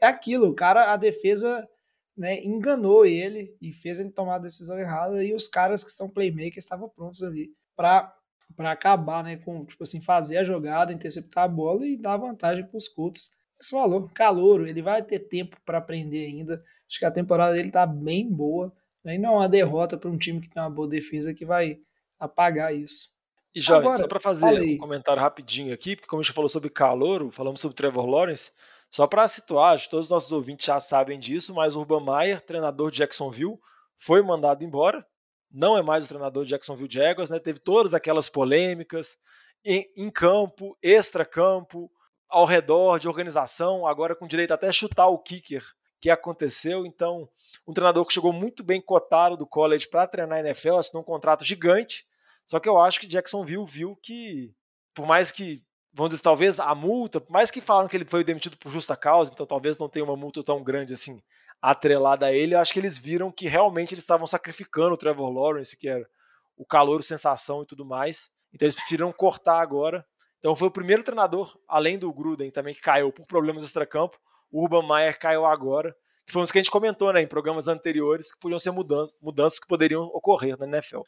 é aquilo. O cara, a defesa né, enganou ele e fez ele tomar a decisão errada. E os caras que são playmakers estavam prontos ali para para acabar, né, com tipo assim, fazer a jogada, interceptar a bola e dar vantagem para os Colts. Você falou, calouro, ele vai ter tempo para aprender ainda Acho que a temporada dele tá bem boa. E não é uma derrota para um time que tem uma boa defesa que vai apagar isso.
E já, só para fazer falei. um comentário rapidinho aqui, porque como a gente falou sobre calor, falamos sobre Trevor Lawrence, só para situar, todos os nossos ouvintes já sabem disso, mas o Urban Meyer, treinador de Jacksonville, foi mandado embora. Não é mais o treinador de Jacksonville Jaguars, né? Teve todas aquelas polêmicas em, em campo, extra-campo, ao redor de organização, agora com direito até a chutar o kicker que aconteceu. Então, um treinador que chegou muito bem cotado do college para treinar a NFL, assinou um contrato gigante. Só que eu acho que Jacksonville viu que, por mais que, vamos dizer, talvez a multa, por mais que falam que ele foi demitido por justa causa, então talvez não tenha uma multa tão grande assim atrelada a ele, eu acho que eles viram que realmente eles estavam sacrificando o Trevor Lawrence, que era o calor, sensação e tudo mais. Então eles preferiram cortar agora. Então foi o primeiro treinador, além do Gruden também, que caiu por problemas extra-campo, o Urban Meyer caiu agora, que foi um que a gente comentou né, em programas anteriores, que podiam ser mudanças, mudanças que poderiam ocorrer na NFL.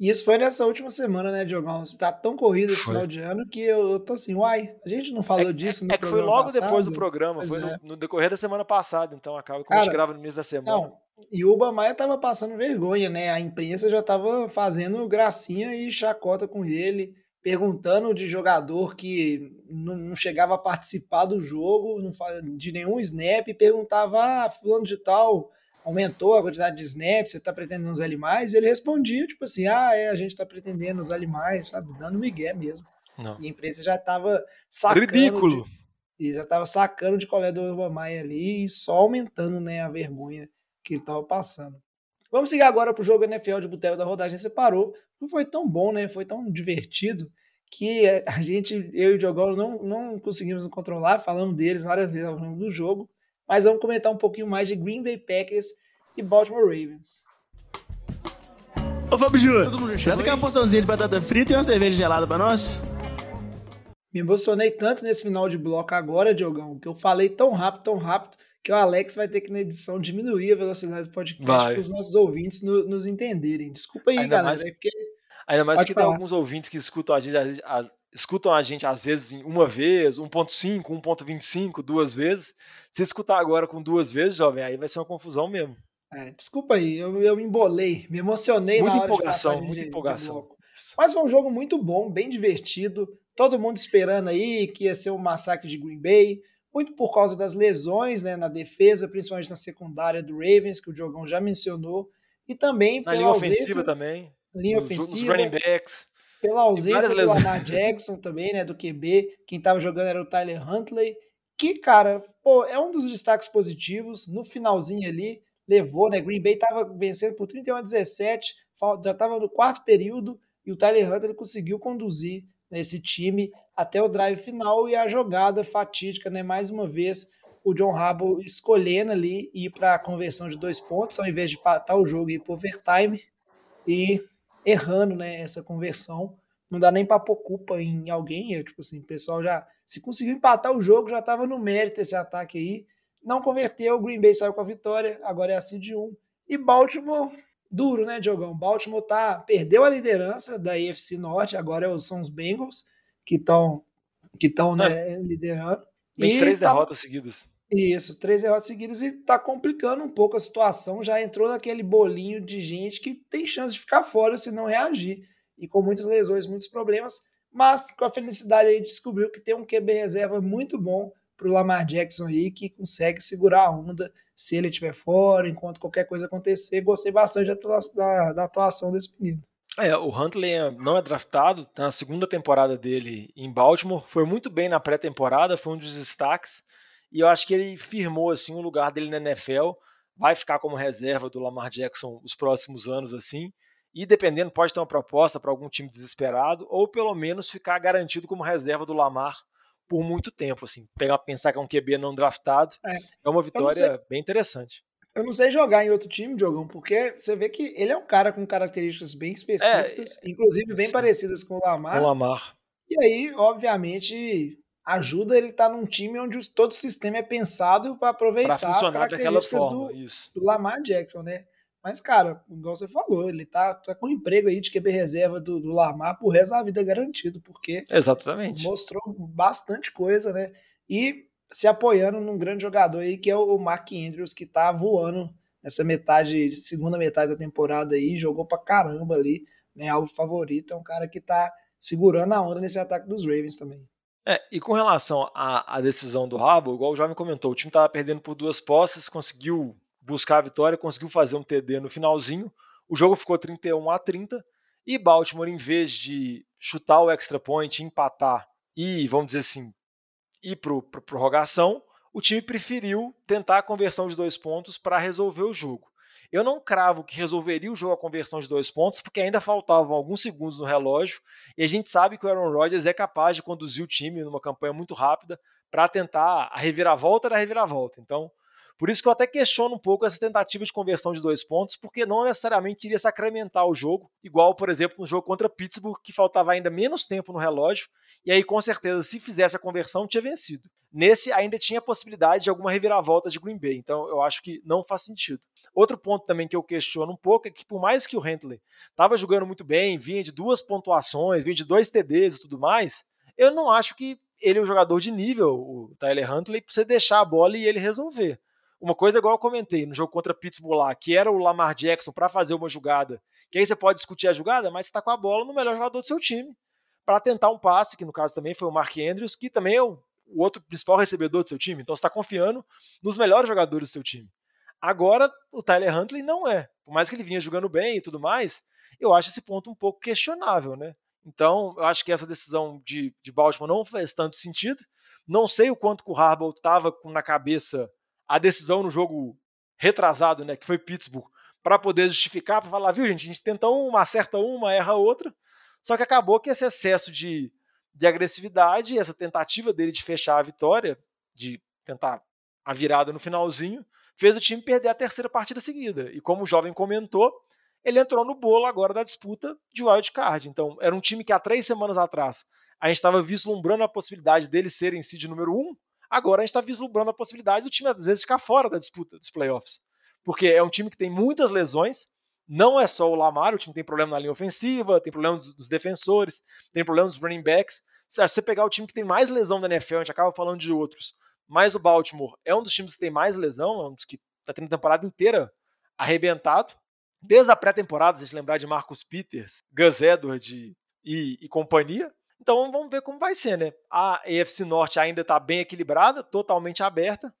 E isso foi nessa última semana, né, Diogão? Você tá tão corrido esse foi. final de ano que eu, tô assim, uai, a gente não falou
é,
disso
no É que foi logo passado? depois do programa, pois foi é. no, no, decorrer da semana passada, então acaba que a gente grava no início da semana. Não,
e o Obamaia tava passando vergonha, né? A imprensa já tava fazendo gracinha e chacota com ele perguntando de jogador que não, chegava a participar do jogo, não de nenhum snap, e perguntava, ah, fulano de tal, aumentou a quantidade de snaps, você está pretendendo usar ele mais? E ele respondia, tipo assim, ah, é, a gente está pretendendo usar ele mais, sabe? Dando migué mesmo. Não. E a imprensa já estava sacando...
Ridículo!
De, e já estava sacando de colher do Obamai ali e só aumentando né, a vergonha que ele estava passando. Vamos seguir agora para o jogo NFL de Boteco da Rodagem Separou. Não foi tão bom, né? Foi tão divertido que a gente, eu e o Diogão, não, não conseguimos controlar. Falamos deles várias vezes ao longo do jogo. Mas vamos comentar um pouquinho mais de Green Bay Packers e Baltimore Ravens.
Ô Fábio Júnior, traz aqui uma porçãozinha de batata frita e uma cerveja gelada para nós.
Me emocionei tanto nesse final de bloco agora, Diogão, que eu falei tão rápido, tão rápido, que o Alex vai ter que na edição diminuir a velocidade do podcast para os nossos ouvintes no, nos entenderem. Desculpa aí, Ainda galera, mais... é porque
Ainda mais Pode que falar. tem alguns ouvintes que escutam a gente, a, escutam a gente às vezes em uma vez, 1.5, 1.25, duas vezes. Se escutar agora com duas vezes, jovem, aí vai ser uma confusão mesmo.
É, desculpa aí, eu, eu me embolei, me emocionei
muita
na hora
empolgação,
de
muita de, empolgação. De
Mas foi um jogo muito bom, bem divertido. Todo mundo esperando aí que ia ser um massacre de Green Bay muito por causa das lesões né, na defesa, principalmente na secundária do Ravens, que o Diogão já mencionou, e também
na pela ausência, ofensiva também,
linha ofensiva,
running backs,
pela ausência do Lamar Jackson também, né, do QB, quem estava jogando era o Tyler Huntley, que, cara, pô, é um dos destaques positivos, no finalzinho ali, levou, né, Green Bay estava vencendo por 31 a 17, já estava no quarto período, e o Tyler Huntley conseguiu conduzir nesse time até o drive final e a jogada fatídica, né? Mais uma vez, o John Harbaugh escolhendo ali ir para a conversão de dois pontos, ao invés de patar o jogo e ir para overtime. E errando, né? Essa conversão. Não dá nem para pôr culpa em alguém, é, tipo assim, o pessoal já se conseguiu empatar o jogo, já estava no mérito esse ataque aí. Não converteu, o Green Bay saiu com a vitória, agora é a de 1. E Baltimore duro, né, Diogão? Baltimore tá, perdeu a liderança da AFC Norte, agora são os Bengals que estão que estão né, liderando.
E três tá, derrotas seguidas.
Isso, três derrotas seguidas e tá complicando um pouco a situação. Já entrou naquele bolinho de gente que tem chance de ficar fora se não reagir. E com muitas lesões, muitos problemas. Mas com a felicidade aí descobriu que tem um QB reserva muito bom para o Lamar Jackson aí, que consegue segurar a onda se ele estiver fora, enquanto qualquer coisa acontecer. Gostei bastante da, da, da atuação desse menino.
É, o Huntley não é draftado, tá na segunda temporada dele em Baltimore, foi muito bem na pré-temporada, foi um dos destaques, e eu acho que ele firmou assim o lugar dele na NFL, vai ficar como reserva do Lamar Jackson os próximos anos assim, e dependendo pode ter uma proposta para algum time desesperado, ou pelo menos ficar garantido como reserva do Lamar por muito tempo, assim. Pegar pensar que é um QB não draftado, é, é uma vitória bem interessante.
Eu não sei jogar em outro time, Diogão, porque você vê que ele é um cara com características bem específicas, é, inclusive bem sim. parecidas com o Lamar.
Com o Lamar.
E aí, obviamente, ajuda ele estar tá num time onde todo o sistema é pensado para aproveitar pra as características forma, do, do, Lamar Jackson, né? Mas, cara, igual você falou, ele tá, tá com um emprego aí de QB reserva do, do Lamar pro resto da vida garantido, porque
Exatamente.
mostrou bastante coisa, né? E se apoiando num grande jogador aí, que é o Mark Andrews, que tá voando nessa metade, segunda metade da temporada aí, jogou pra caramba ali, né? Alvo favorito, é um cara que tá segurando a onda nesse ataque dos Ravens também.
É, e com relação à, à decisão do Rabo, igual o Jovem comentou, o time estava perdendo por duas posses, conseguiu buscar a vitória, conseguiu fazer um TD no finalzinho. O jogo ficou 31 a 30 e Baltimore, em vez de chutar o extra point, empatar e, vamos dizer assim, ir para a prorrogação, o time preferiu tentar a conversão de dois pontos para resolver o jogo. Eu não cravo que resolveria o jogo a conversão de dois pontos, porque ainda faltavam alguns segundos no relógio, e a gente sabe que o Aaron Rodgers é capaz de conduzir o time numa campanha muito rápida para tentar a reviravolta da reviravolta. Então, por isso que eu até questiono um pouco essa tentativa de conversão de dois pontos, porque não necessariamente queria sacramentar o jogo, igual, por exemplo, no jogo contra Pittsburgh, que faltava ainda menos tempo no relógio, e aí com certeza, se fizesse a conversão, tinha vencido. Nesse ainda tinha a possibilidade de alguma reviravolta de Green Bay, então eu acho que não faz sentido. Outro ponto também que eu questiono um pouco é que, por mais que o Hentley estava jogando muito bem, vinha de duas pontuações, vinha de dois TDs e tudo mais, eu não acho que ele é um jogador de nível, o Tyler Huntley, para você deixar a bola e ele resolver. Uma coisa igual eu comentei no jogo contra Pittsburgh lá, que era o Lamar Jackson para fazer uma jogada, que aí você pode discutir a jogada, mas você está com a bola no melhor jogador do seu time para tentar um passe, que no caso também foi o Mark Andrews, que também é o, o outro principal recebedor do seu time. Então você está confiando nos melhores jogadores do seu time. Agora, o Tyler Huntley não é. Por mais que ele vinha jogando bem e tudo mais, eu acho esse ponto um pouco questionável, né? Então, eu acho que essa decisão de, de Baltimore não fez tanto sentido. Não sei o quanto o Harbaugh estava na cabeça a decisão no jogo retrasado, né, que foi Pittsburgh, para poder justificar, para falar, viu, gente, a gente tenta uma, acerta uma, erra outra. Só que acabou que esse excesso de, de agressividade, essa tentativa dele de fechar a vitória, de tentar a virada no finalzinho, fez o time perder a terceira partida seguida. E como o jovem comentou, ele entrou no bolo agora da disputa de wild card. Então, era um time que há três semanas atrás a gente estava vislumbrando a possibilidade dele ser em seed número um, Agora a gente está vislumbrando a possibilidade do time, às vezes, ficar fora da disputa dos playoffs. Porque é um time que tem muitas lesões, não é só o Lamar, o time tem problema na linha ofensiva, tem problema dos, defensores, tem problema dos running backs. Se você pegar o time que tem mais lesão da NFL, a gente acaba falando de outros, mas o Baltimore é um dos times que tem mais lesão, é um dos que está tendo a temporada inteira arrebentado. Desde a pré-temporada, se a gente lembrar de Marcus Peters, Gus Edwards e, e companhia, então vamos ver como vai ser, né? A EFC Norte ainda está bem equilibrada, totalmente aberta.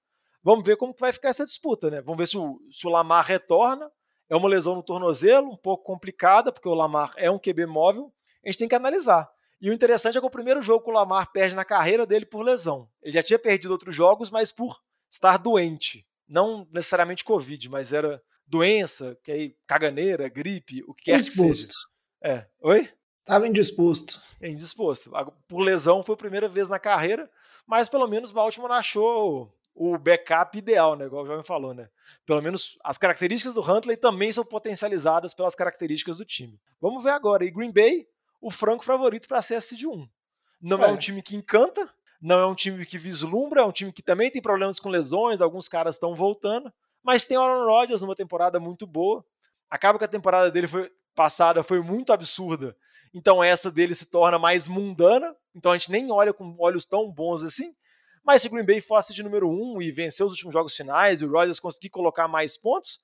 Vamos ver como vai ficar essa disputa, né? Vamos ver se o, se o Lamar retorna. É uma lesão no tornozelo, um pouco complicada, porque o Lamar é um QB móvel. A gente tem que analisar. E o interessante é que o primeiro jogo que o Lamar perde na carreira dele por lesão. Ele já tinha perdido outros jogos, mas por estar doente. Não necessariamente Covid, mas era doença, que aí, caganeira, gripe, o que quer que seja. É. Oi?
Estava indisposto.
Indisposto. Por lesão foi a primeira vez na carreira, mas pelo menos Baltimore achou o backup ideal, né? Igual o Jovem falou, né? Pelo menos as características do Huntley também são potencializadas pelas características do time. Vamos ver agora. E Green Bay, o franco favorito para ser de 1. Não é. é um time que encanta, não é um time que vislumbra, é um time que também tem problemas com lesões, alguns caras estão voltando, mas tem Aaron Rodgers numa temporada muito boa. Acaba que a temporada dele foi passada foi muito absurda então essa dele se torna mais mundana, então a gente nem olha com olhos tão bons assim. Mas se Green Bay fosse de número um e vencer os últimos jogos finais e o Rodgers conseguir colocar mais pontos,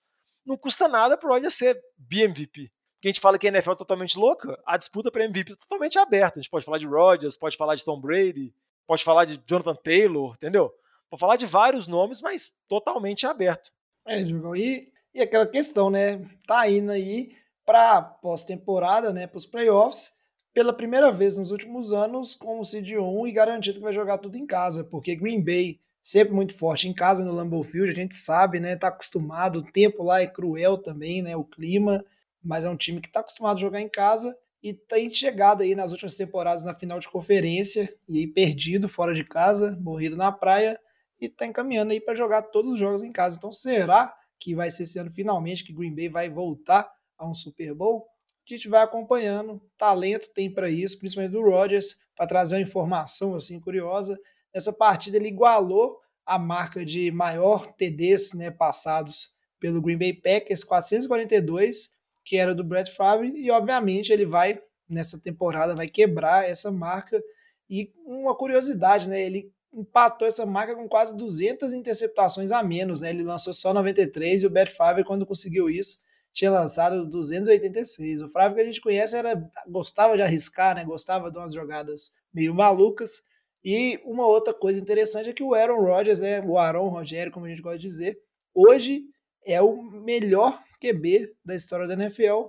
não custa nada para o Rodgers ser BMVP. Porque a gente fala que a NFL é totalmente louca, a disputa para MVP é totalmente aberta. A gente pode falar de Rodgers, pode falar de Tom Brady, pode falar de Jonathan Taylor, entendeu? Pode falar de vários nomes, mas totalmente aberto.
É, Diogão, e, e aquela questão, né? Tá indo aí para pós-temporada, né, para os playoffs, pela primeira vez nos últimos anos como seed 1 e garantido que vai jogar tudo em casa, porque Green Bay sempre muito forte em casa no Lambeau Field, a gente sabe, né, tá acostumado, o tempo lá é cruel também, né, o clima, mas é um time que tá acostumado a jogar em casa e tem chegado aí nas últimas temporadas na final de conferência e aí perdido fora de casa, morrido na praia e tá encaminhando aí para jogar todos os jogos em casa. Então será que vai ser esse ano finalmente que Green Bay vai voltar a um Super Bowl? A gente vai acompanhando, talento tem para isso, principalmente do Rodgers, para trazer uma informação assim curiosa. Nessa partida ele igualou a marca de maior TDs né, passados pelo Green Bay Packers, 442, que era do Brett Favre, e obviamente ele vai, nessa temporada, vai quebrar essa marca. E uma curiosidade, né? Ele empatou essa marca com quase 200 interceptações a menos, né? Ele lançou só 93 e o Brett Favre, quando conseguiu isso, tinha lançado 286. O Favre que a gente conhece era gostava de arriscar, né? Gostava de umas jogadas meio malucas. E uma outra coisa interessante é que o Aaron Rodgers, né, o Aaron Rogério, como a gente gosta de dizer, hoje é o melhor QB da história da NFL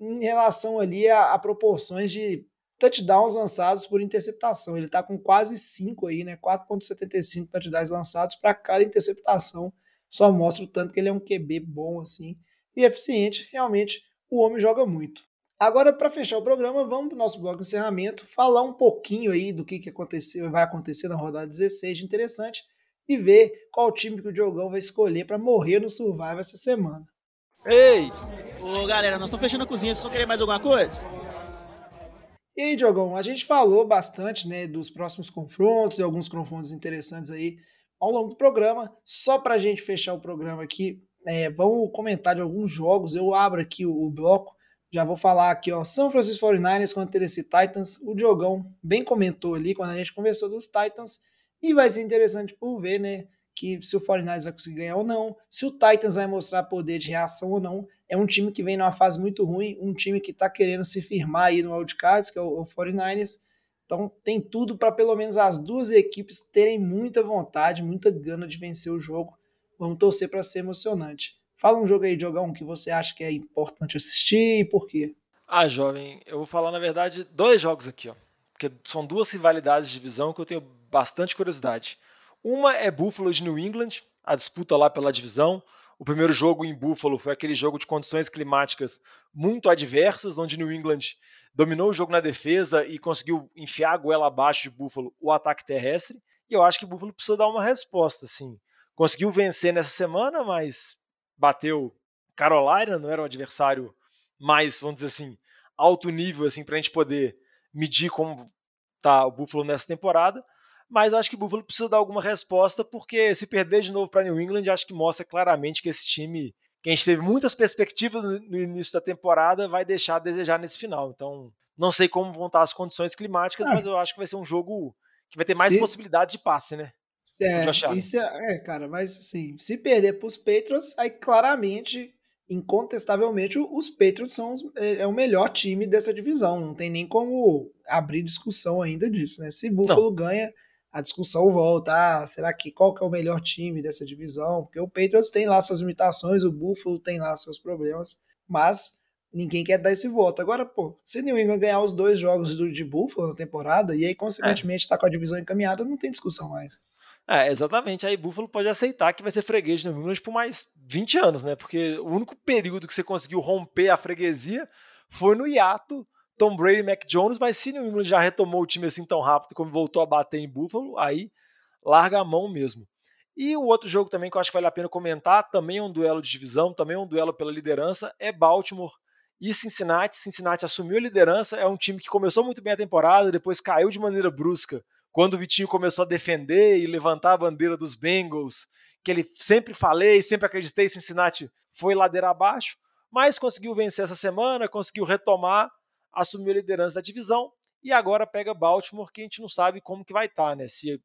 em relação ali a, a proporções de touchdowns lançados por interceptação. Ele está com quase 5 aí, né? 4.75 touchdowns lançados para cada interceptação. Só mostra o tanto que ele é um QB bom assim e eficiente. Realmente, o homem joga muito. Agora, para fechar o programa, vamos para o nosso bloco de encerramento, falar um pouquinho aí do que, que aconteceu, vai acontecer na rodada 16 de interessante e ver qual time que o Diogão vai escolher para morrer no Survival essa semana.
Ei!
Ô, galera, nós estamos fechando a cozinha, vocês vão querer mais alguma coisa?
E aí, Diogão, a gente falou bastante né, dos próximos confrontos e alguns confrontos interessantes aí ao longo do programa. Só para a gente fechar o programa aqui, é, vamos comentar de alguns jogos. Eu abro aqui o, o, bloco, já vou falar aqui, ó, São Francisco 49ers contra Tennessee Titans. O Diogão bem comentou ali quando a gente conversou dos Titans e vai ser interessante por ver, né, que se o 49ers vai conseguir ganhar ou não, se o Titans vai mostrar poder de reação ou não. É um time que vem numa fase muito ruim, um time que está querendo se firmar aí no wildcards, que é o, o 49ers. Então tem tudo para pelo menos as duas equipes terem muita vontade, muita gana de vencer o jogo. Vamos torcer para ser emocionante. Fala um jogo aí, Diogão, que você acha que é importante assistir e por quê?
Ah, jovem, eu vou falar na verdade dois jogos aqui, ó. Porque são duas rivalidades de divisão que eu tenho bastante curiosidade. Uma é Buffalo de New England, a disputa lá pela divisão. O primeiro jogo em Buffalo foi aquele jogo de condições climáticas muito adversas, onde New England dominou o jogo na defesa e conseguiu enfiar a goela abaixo de Buffalo o ataque terrestre. E eu acho que Buffalo precisa dar uma resposta, assim. Conseguiu vencer nessa semana, mas bateu Carolina, não era um adversário mais, vamos dizer assim, alto nível assim para a gente poder medir como tá o Buffalo nessa temporada mas acho que o Buffalo precisa dar alguma resposta, porque se perder de novo para New England, acho que mostra claramente que esse time, que a gente teve muitas perspectivas no início da temporada, vai deixar a desejar nesse final. Então, não sei como vão estar as condições climáticas, ah, mas eu acho que vai ser um jogo que vai ter mais se... possibilidade de passe, né?
É, isso é, é, cara, mas assim, se perder para os Patriots, aí claramente, incontestavelmente, os Patriots são os, é, é, o melhor time dessa divisão. Não tem nem como abrir discussão ainda disso, né? Se Buffalo não. ganha, a discussão volta, ah, será que qual que é o melhor time dessa divisão? Porque o Patriots tem lá suas limitações, o Buffalo tem lá seus problemas, mas ninguém quer dar esse voto. Agora, pô, se New England ganhar os dois jogos do, de Buffalo na temporada e aí, consequentemente, está é. com a divisão encaminhada, não tem discussão mais.
É, exatamente. Aí Buffalo pode aceitar que vai ser freguês de New England por mais 20 anos, né? Porque o único período que você conseguiu romper a freguesia foi no hiato Tom Brady e Mac Jones, mas se New England já retomou o time assim tão rápido como voltou a bater em Buffalo, aí larga a mão mesmo. E o outro jogo também que eu acho que vale a pena comentar, também é um duelo de divisão, também é um duelo pela liderança, é Baltimore e Cincinnati. Cincinnati assumiu a liderança, é um time que começou muito bem a temporada, depois caiu de maneira brusca quando o Vitinho começou a defender e levantar a bandeira dos Bengals, que ele sempre falei, sempre acreditei, Cincinnati foi ladeira abaixo, mas conseguiu vencer essa semana, conseguiu retomar assumiu a liderança da divisão e agora pega Baltimore, que a gente não sabe como que vai estar, tá, né? Se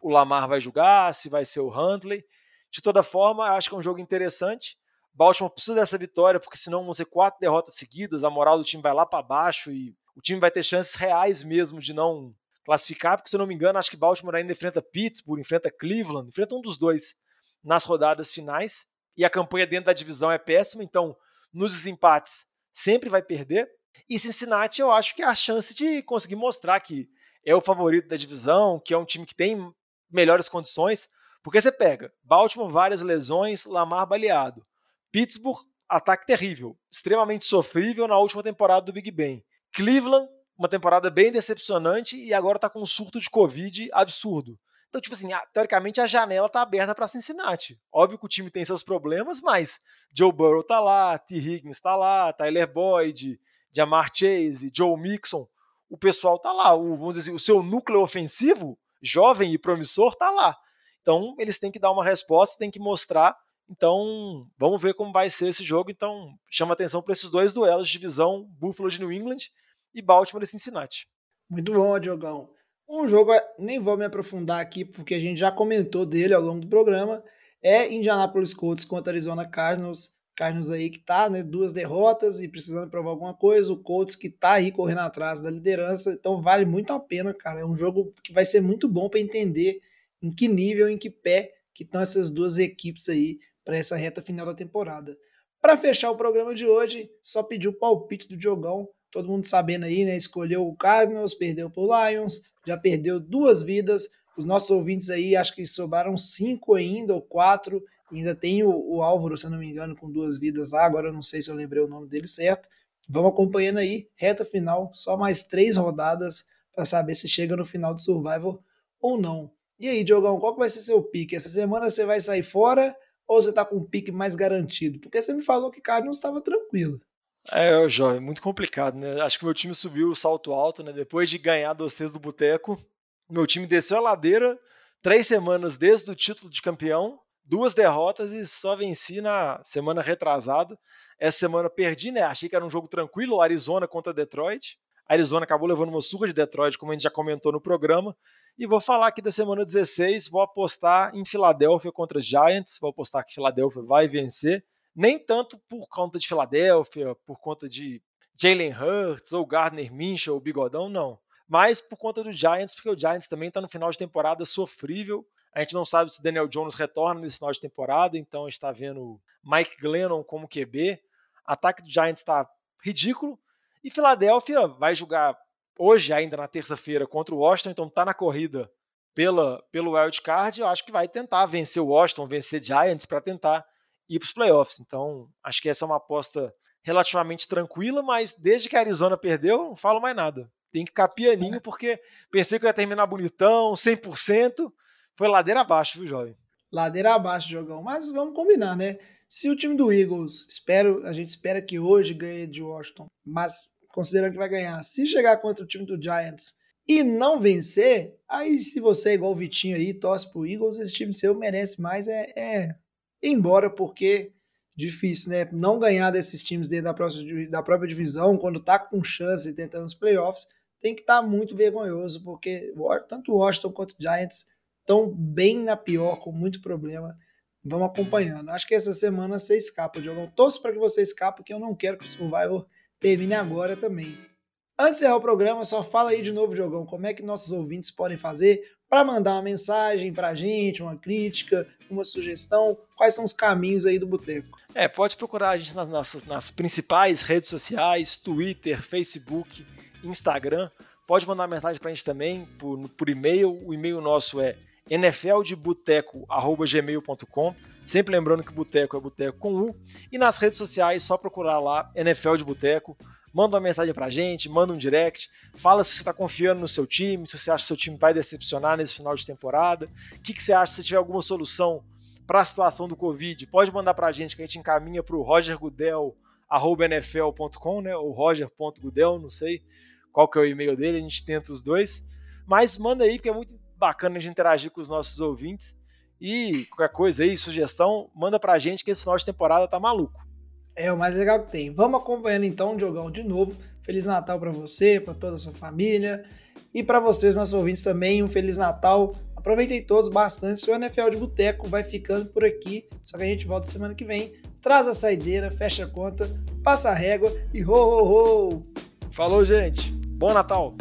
o Lamar vai jogar, se vai ser o Huntley. De toda forma, acho que é um jogo interessante. Baltimore precisa dessa vitória, porque senão vão ser quatro derrotas seguidas, a moral do time vai lá para baixo e o time vai ter chances reais mesmo de não classificar, porque se eu não me engano, acho que Baltimore ainda enfrenta Pittsburgh, enfrenta Cleveland, enfrenta um dos dois nas rodadas finais. E a campanha dentro da divisão é péssima, então nos desempates sempre vai perder. E Cincinnati, eu acho que é a chance de conseguir mostrar que é o favorito da divisão, que é um time que tem melhores condições. Porque você pega Baltimore, várias lesões, Lamar baleado. Pittsburgh, ataque terrível, extremamente sofrível na última temporada do Big Ben. Cleveland, uma temporada bem decepcionante e agora está com um surto de Covid absurdo. Então, tipo assim, teoricamente a janela tá aberta para Cincinnati. Óbvio que o time tem seus problemas, mas Joe Burrow tá lá, T. Higgins tá lá, Tyler Boyd, Jamar Chase, Joe Mixon. O pessoal tá lá. O, vamos dizer, o seu núcleo ofensivo, jovem e promissor, tá lá. Então, eles têm que dar uma resposta, têm que mostrar. Então, vamos ver como vai ser esse jogo. Então, chama atenção para esses dois duelos de divisão: Buffalo de New England e Baltimore e Cincinnati.
Muito bom, Diogão. Um jogo, nem vou me aprofundar aqui, porque a gente já comentou dele ao longo do programa, é Indianapolis Colts contra Arizona Cardinals. Cardinals aí que tá, né, duas derrotas e precisando provar alguma coisa, o Colts que tá aí correndo atrás da liderança, então vale muito a pena, cara. É um jogo que vai ser muito bom para entender em que nível, em que pé que estão essas duas equipes aí para essa reta final da temporada. Para fechar o programa de hoje, só pedir o palpite do Diogão, todo mundo sabendo aí, né? Escolheu o Cardinals, perdeu pro Lions, já perdeu duas vidas. Os nossos ouvintes aí, acho que sobraram cinco ainda, ou quatro. Ainda tem o, o Álvaro, se eu não me engano, com duas vidas lá. Agora eu não sei se eu lembrei o nome dele certo. Vamos acompanhando aí, reta final, só mais três rodadas para saber se chega no final do Survival ou não. E aí, Diogão, qual que vai ser seu pique? Essa semana você vai sair fora ou você tá com um pique mais garantido? Porque você me falou que Cardinals estava tranquilo.
É, Jó, muito complicado, né? Acho que meu time subiu o salto alto, né? Depois de ganhar do vocês do Boteco, meu time desceu a ladeira três semanas desde o título de campeão, duas derrotas e só venci na semana retrasada. Essa semana perdi, né? Achei que era um jogo tranquilo, Arizona contra Detroit. A Arizona acabou levando uma surra de Detroit, como a gente já comentou no programa. E vou falar aqui da semana 16, vou apostar em Filadélfia contra Giants, vou apostar que Filadélfia vai vencer nem tanto por conta de Filadélfia, por conta de Jalen Hurts ou Gardner Minshew ou Bigodão, não. Mas por conta do Giants, porque o Giants também está no final de temporada sofrível. A gente não sabe se Daniel Jones retorna nesse final de temporada, então está vendo Mike Glennon como QB. Ataque do Giants está ridículo. E Filadélfia vai jogar hoje, ainda na terça-feira, contra o Washington, então está na corrida pela, pelo wild card. Eu acho que vai tentar vencer o Washington, vencer Giants para tentar ir para os playoffs. Então, acho que essa é uma aposta relativamente tranquila, mas desde que a Arizona perdeu, não falo mais nada. Tem que ficar pianinho, porque pensei que eu ia terminar bonitão, 100%. Foi ladeira abaixo, viu, jovem?
Ladeira abaixo, jogão. Mas vamos combinar, né? Se o time do Eagles, espero, a gente espera que hoje ganhe de Washington, mas considerando que vai ganhar, se chegar contra o time do Giants e não vencer, aí se você é igual o Vitinho aí, torce pro Eagles, esse time seu merece mais, é, é embora porque difícil, né? Não ganhar desses times dentro da, própria, da própria divisão, quando tá com chance tentando os playoffs, tem que estar tá muito vergonhoso, porque tanto o Washington quanto Giants estão bem na pior, com muito problema. Vamos acompanhando. Acho que essa semana você escapa, Diogão. Torço para que você escape, porque eu não quero que o Survivor termine agora também. Antes de encerrar o programa, só fala aí de novo, Diogão, como é que nossos ouvintes podem fazer para mandar uma mensagem para a gente, uma crítica, uma sugestão, quais são os caminhos aí do Boteco?
É, pode procurar a gente nas, nas, nas principais redes sociais, Twitter, Facebook, Instagram. Pode mandar mensagem para a gente também por, por e-mail. O e-mail nosso é nfldeboteco.gmail.com Sempre lembrando que boteco é boteco com U. E nas redes sociais, só procurar lá, NFL de Boteco manda uma mensagem pra gente, manda um direct, fala se você está confiando no seu time, se você acha que seu time vai decepcionar nesse final de temporada, o que, que você acha se tiver alguma solução para a situação do Covid, pode mandar pra gente que a gente encaminha pro rogergudel.nfl.com, né, ou roger.gudel, não sei qual que é o e-mail dele, a gente tenta os dois, mas manda aí, porque é muito bacana de interagir com os nossos ouvintes, e qualquer coisa aí, sugestão, manda pra gente que esse final de temporada tá maluco.
É o mais legal que tem. Vamos acompanhando então o Diogão de novo. Feliz Natal para você, para toda a sua família e para vocês, nossos ouvintes também. Um Feliz Natal. Aproveitem todos bastante. O NFL de Boteco vai ficando por aqui. Só que a gente volta semana que vem. Traz a saideira, fecha a conta, passa a régua e ho, ho, ho!
Falou, gente. Bom Natal!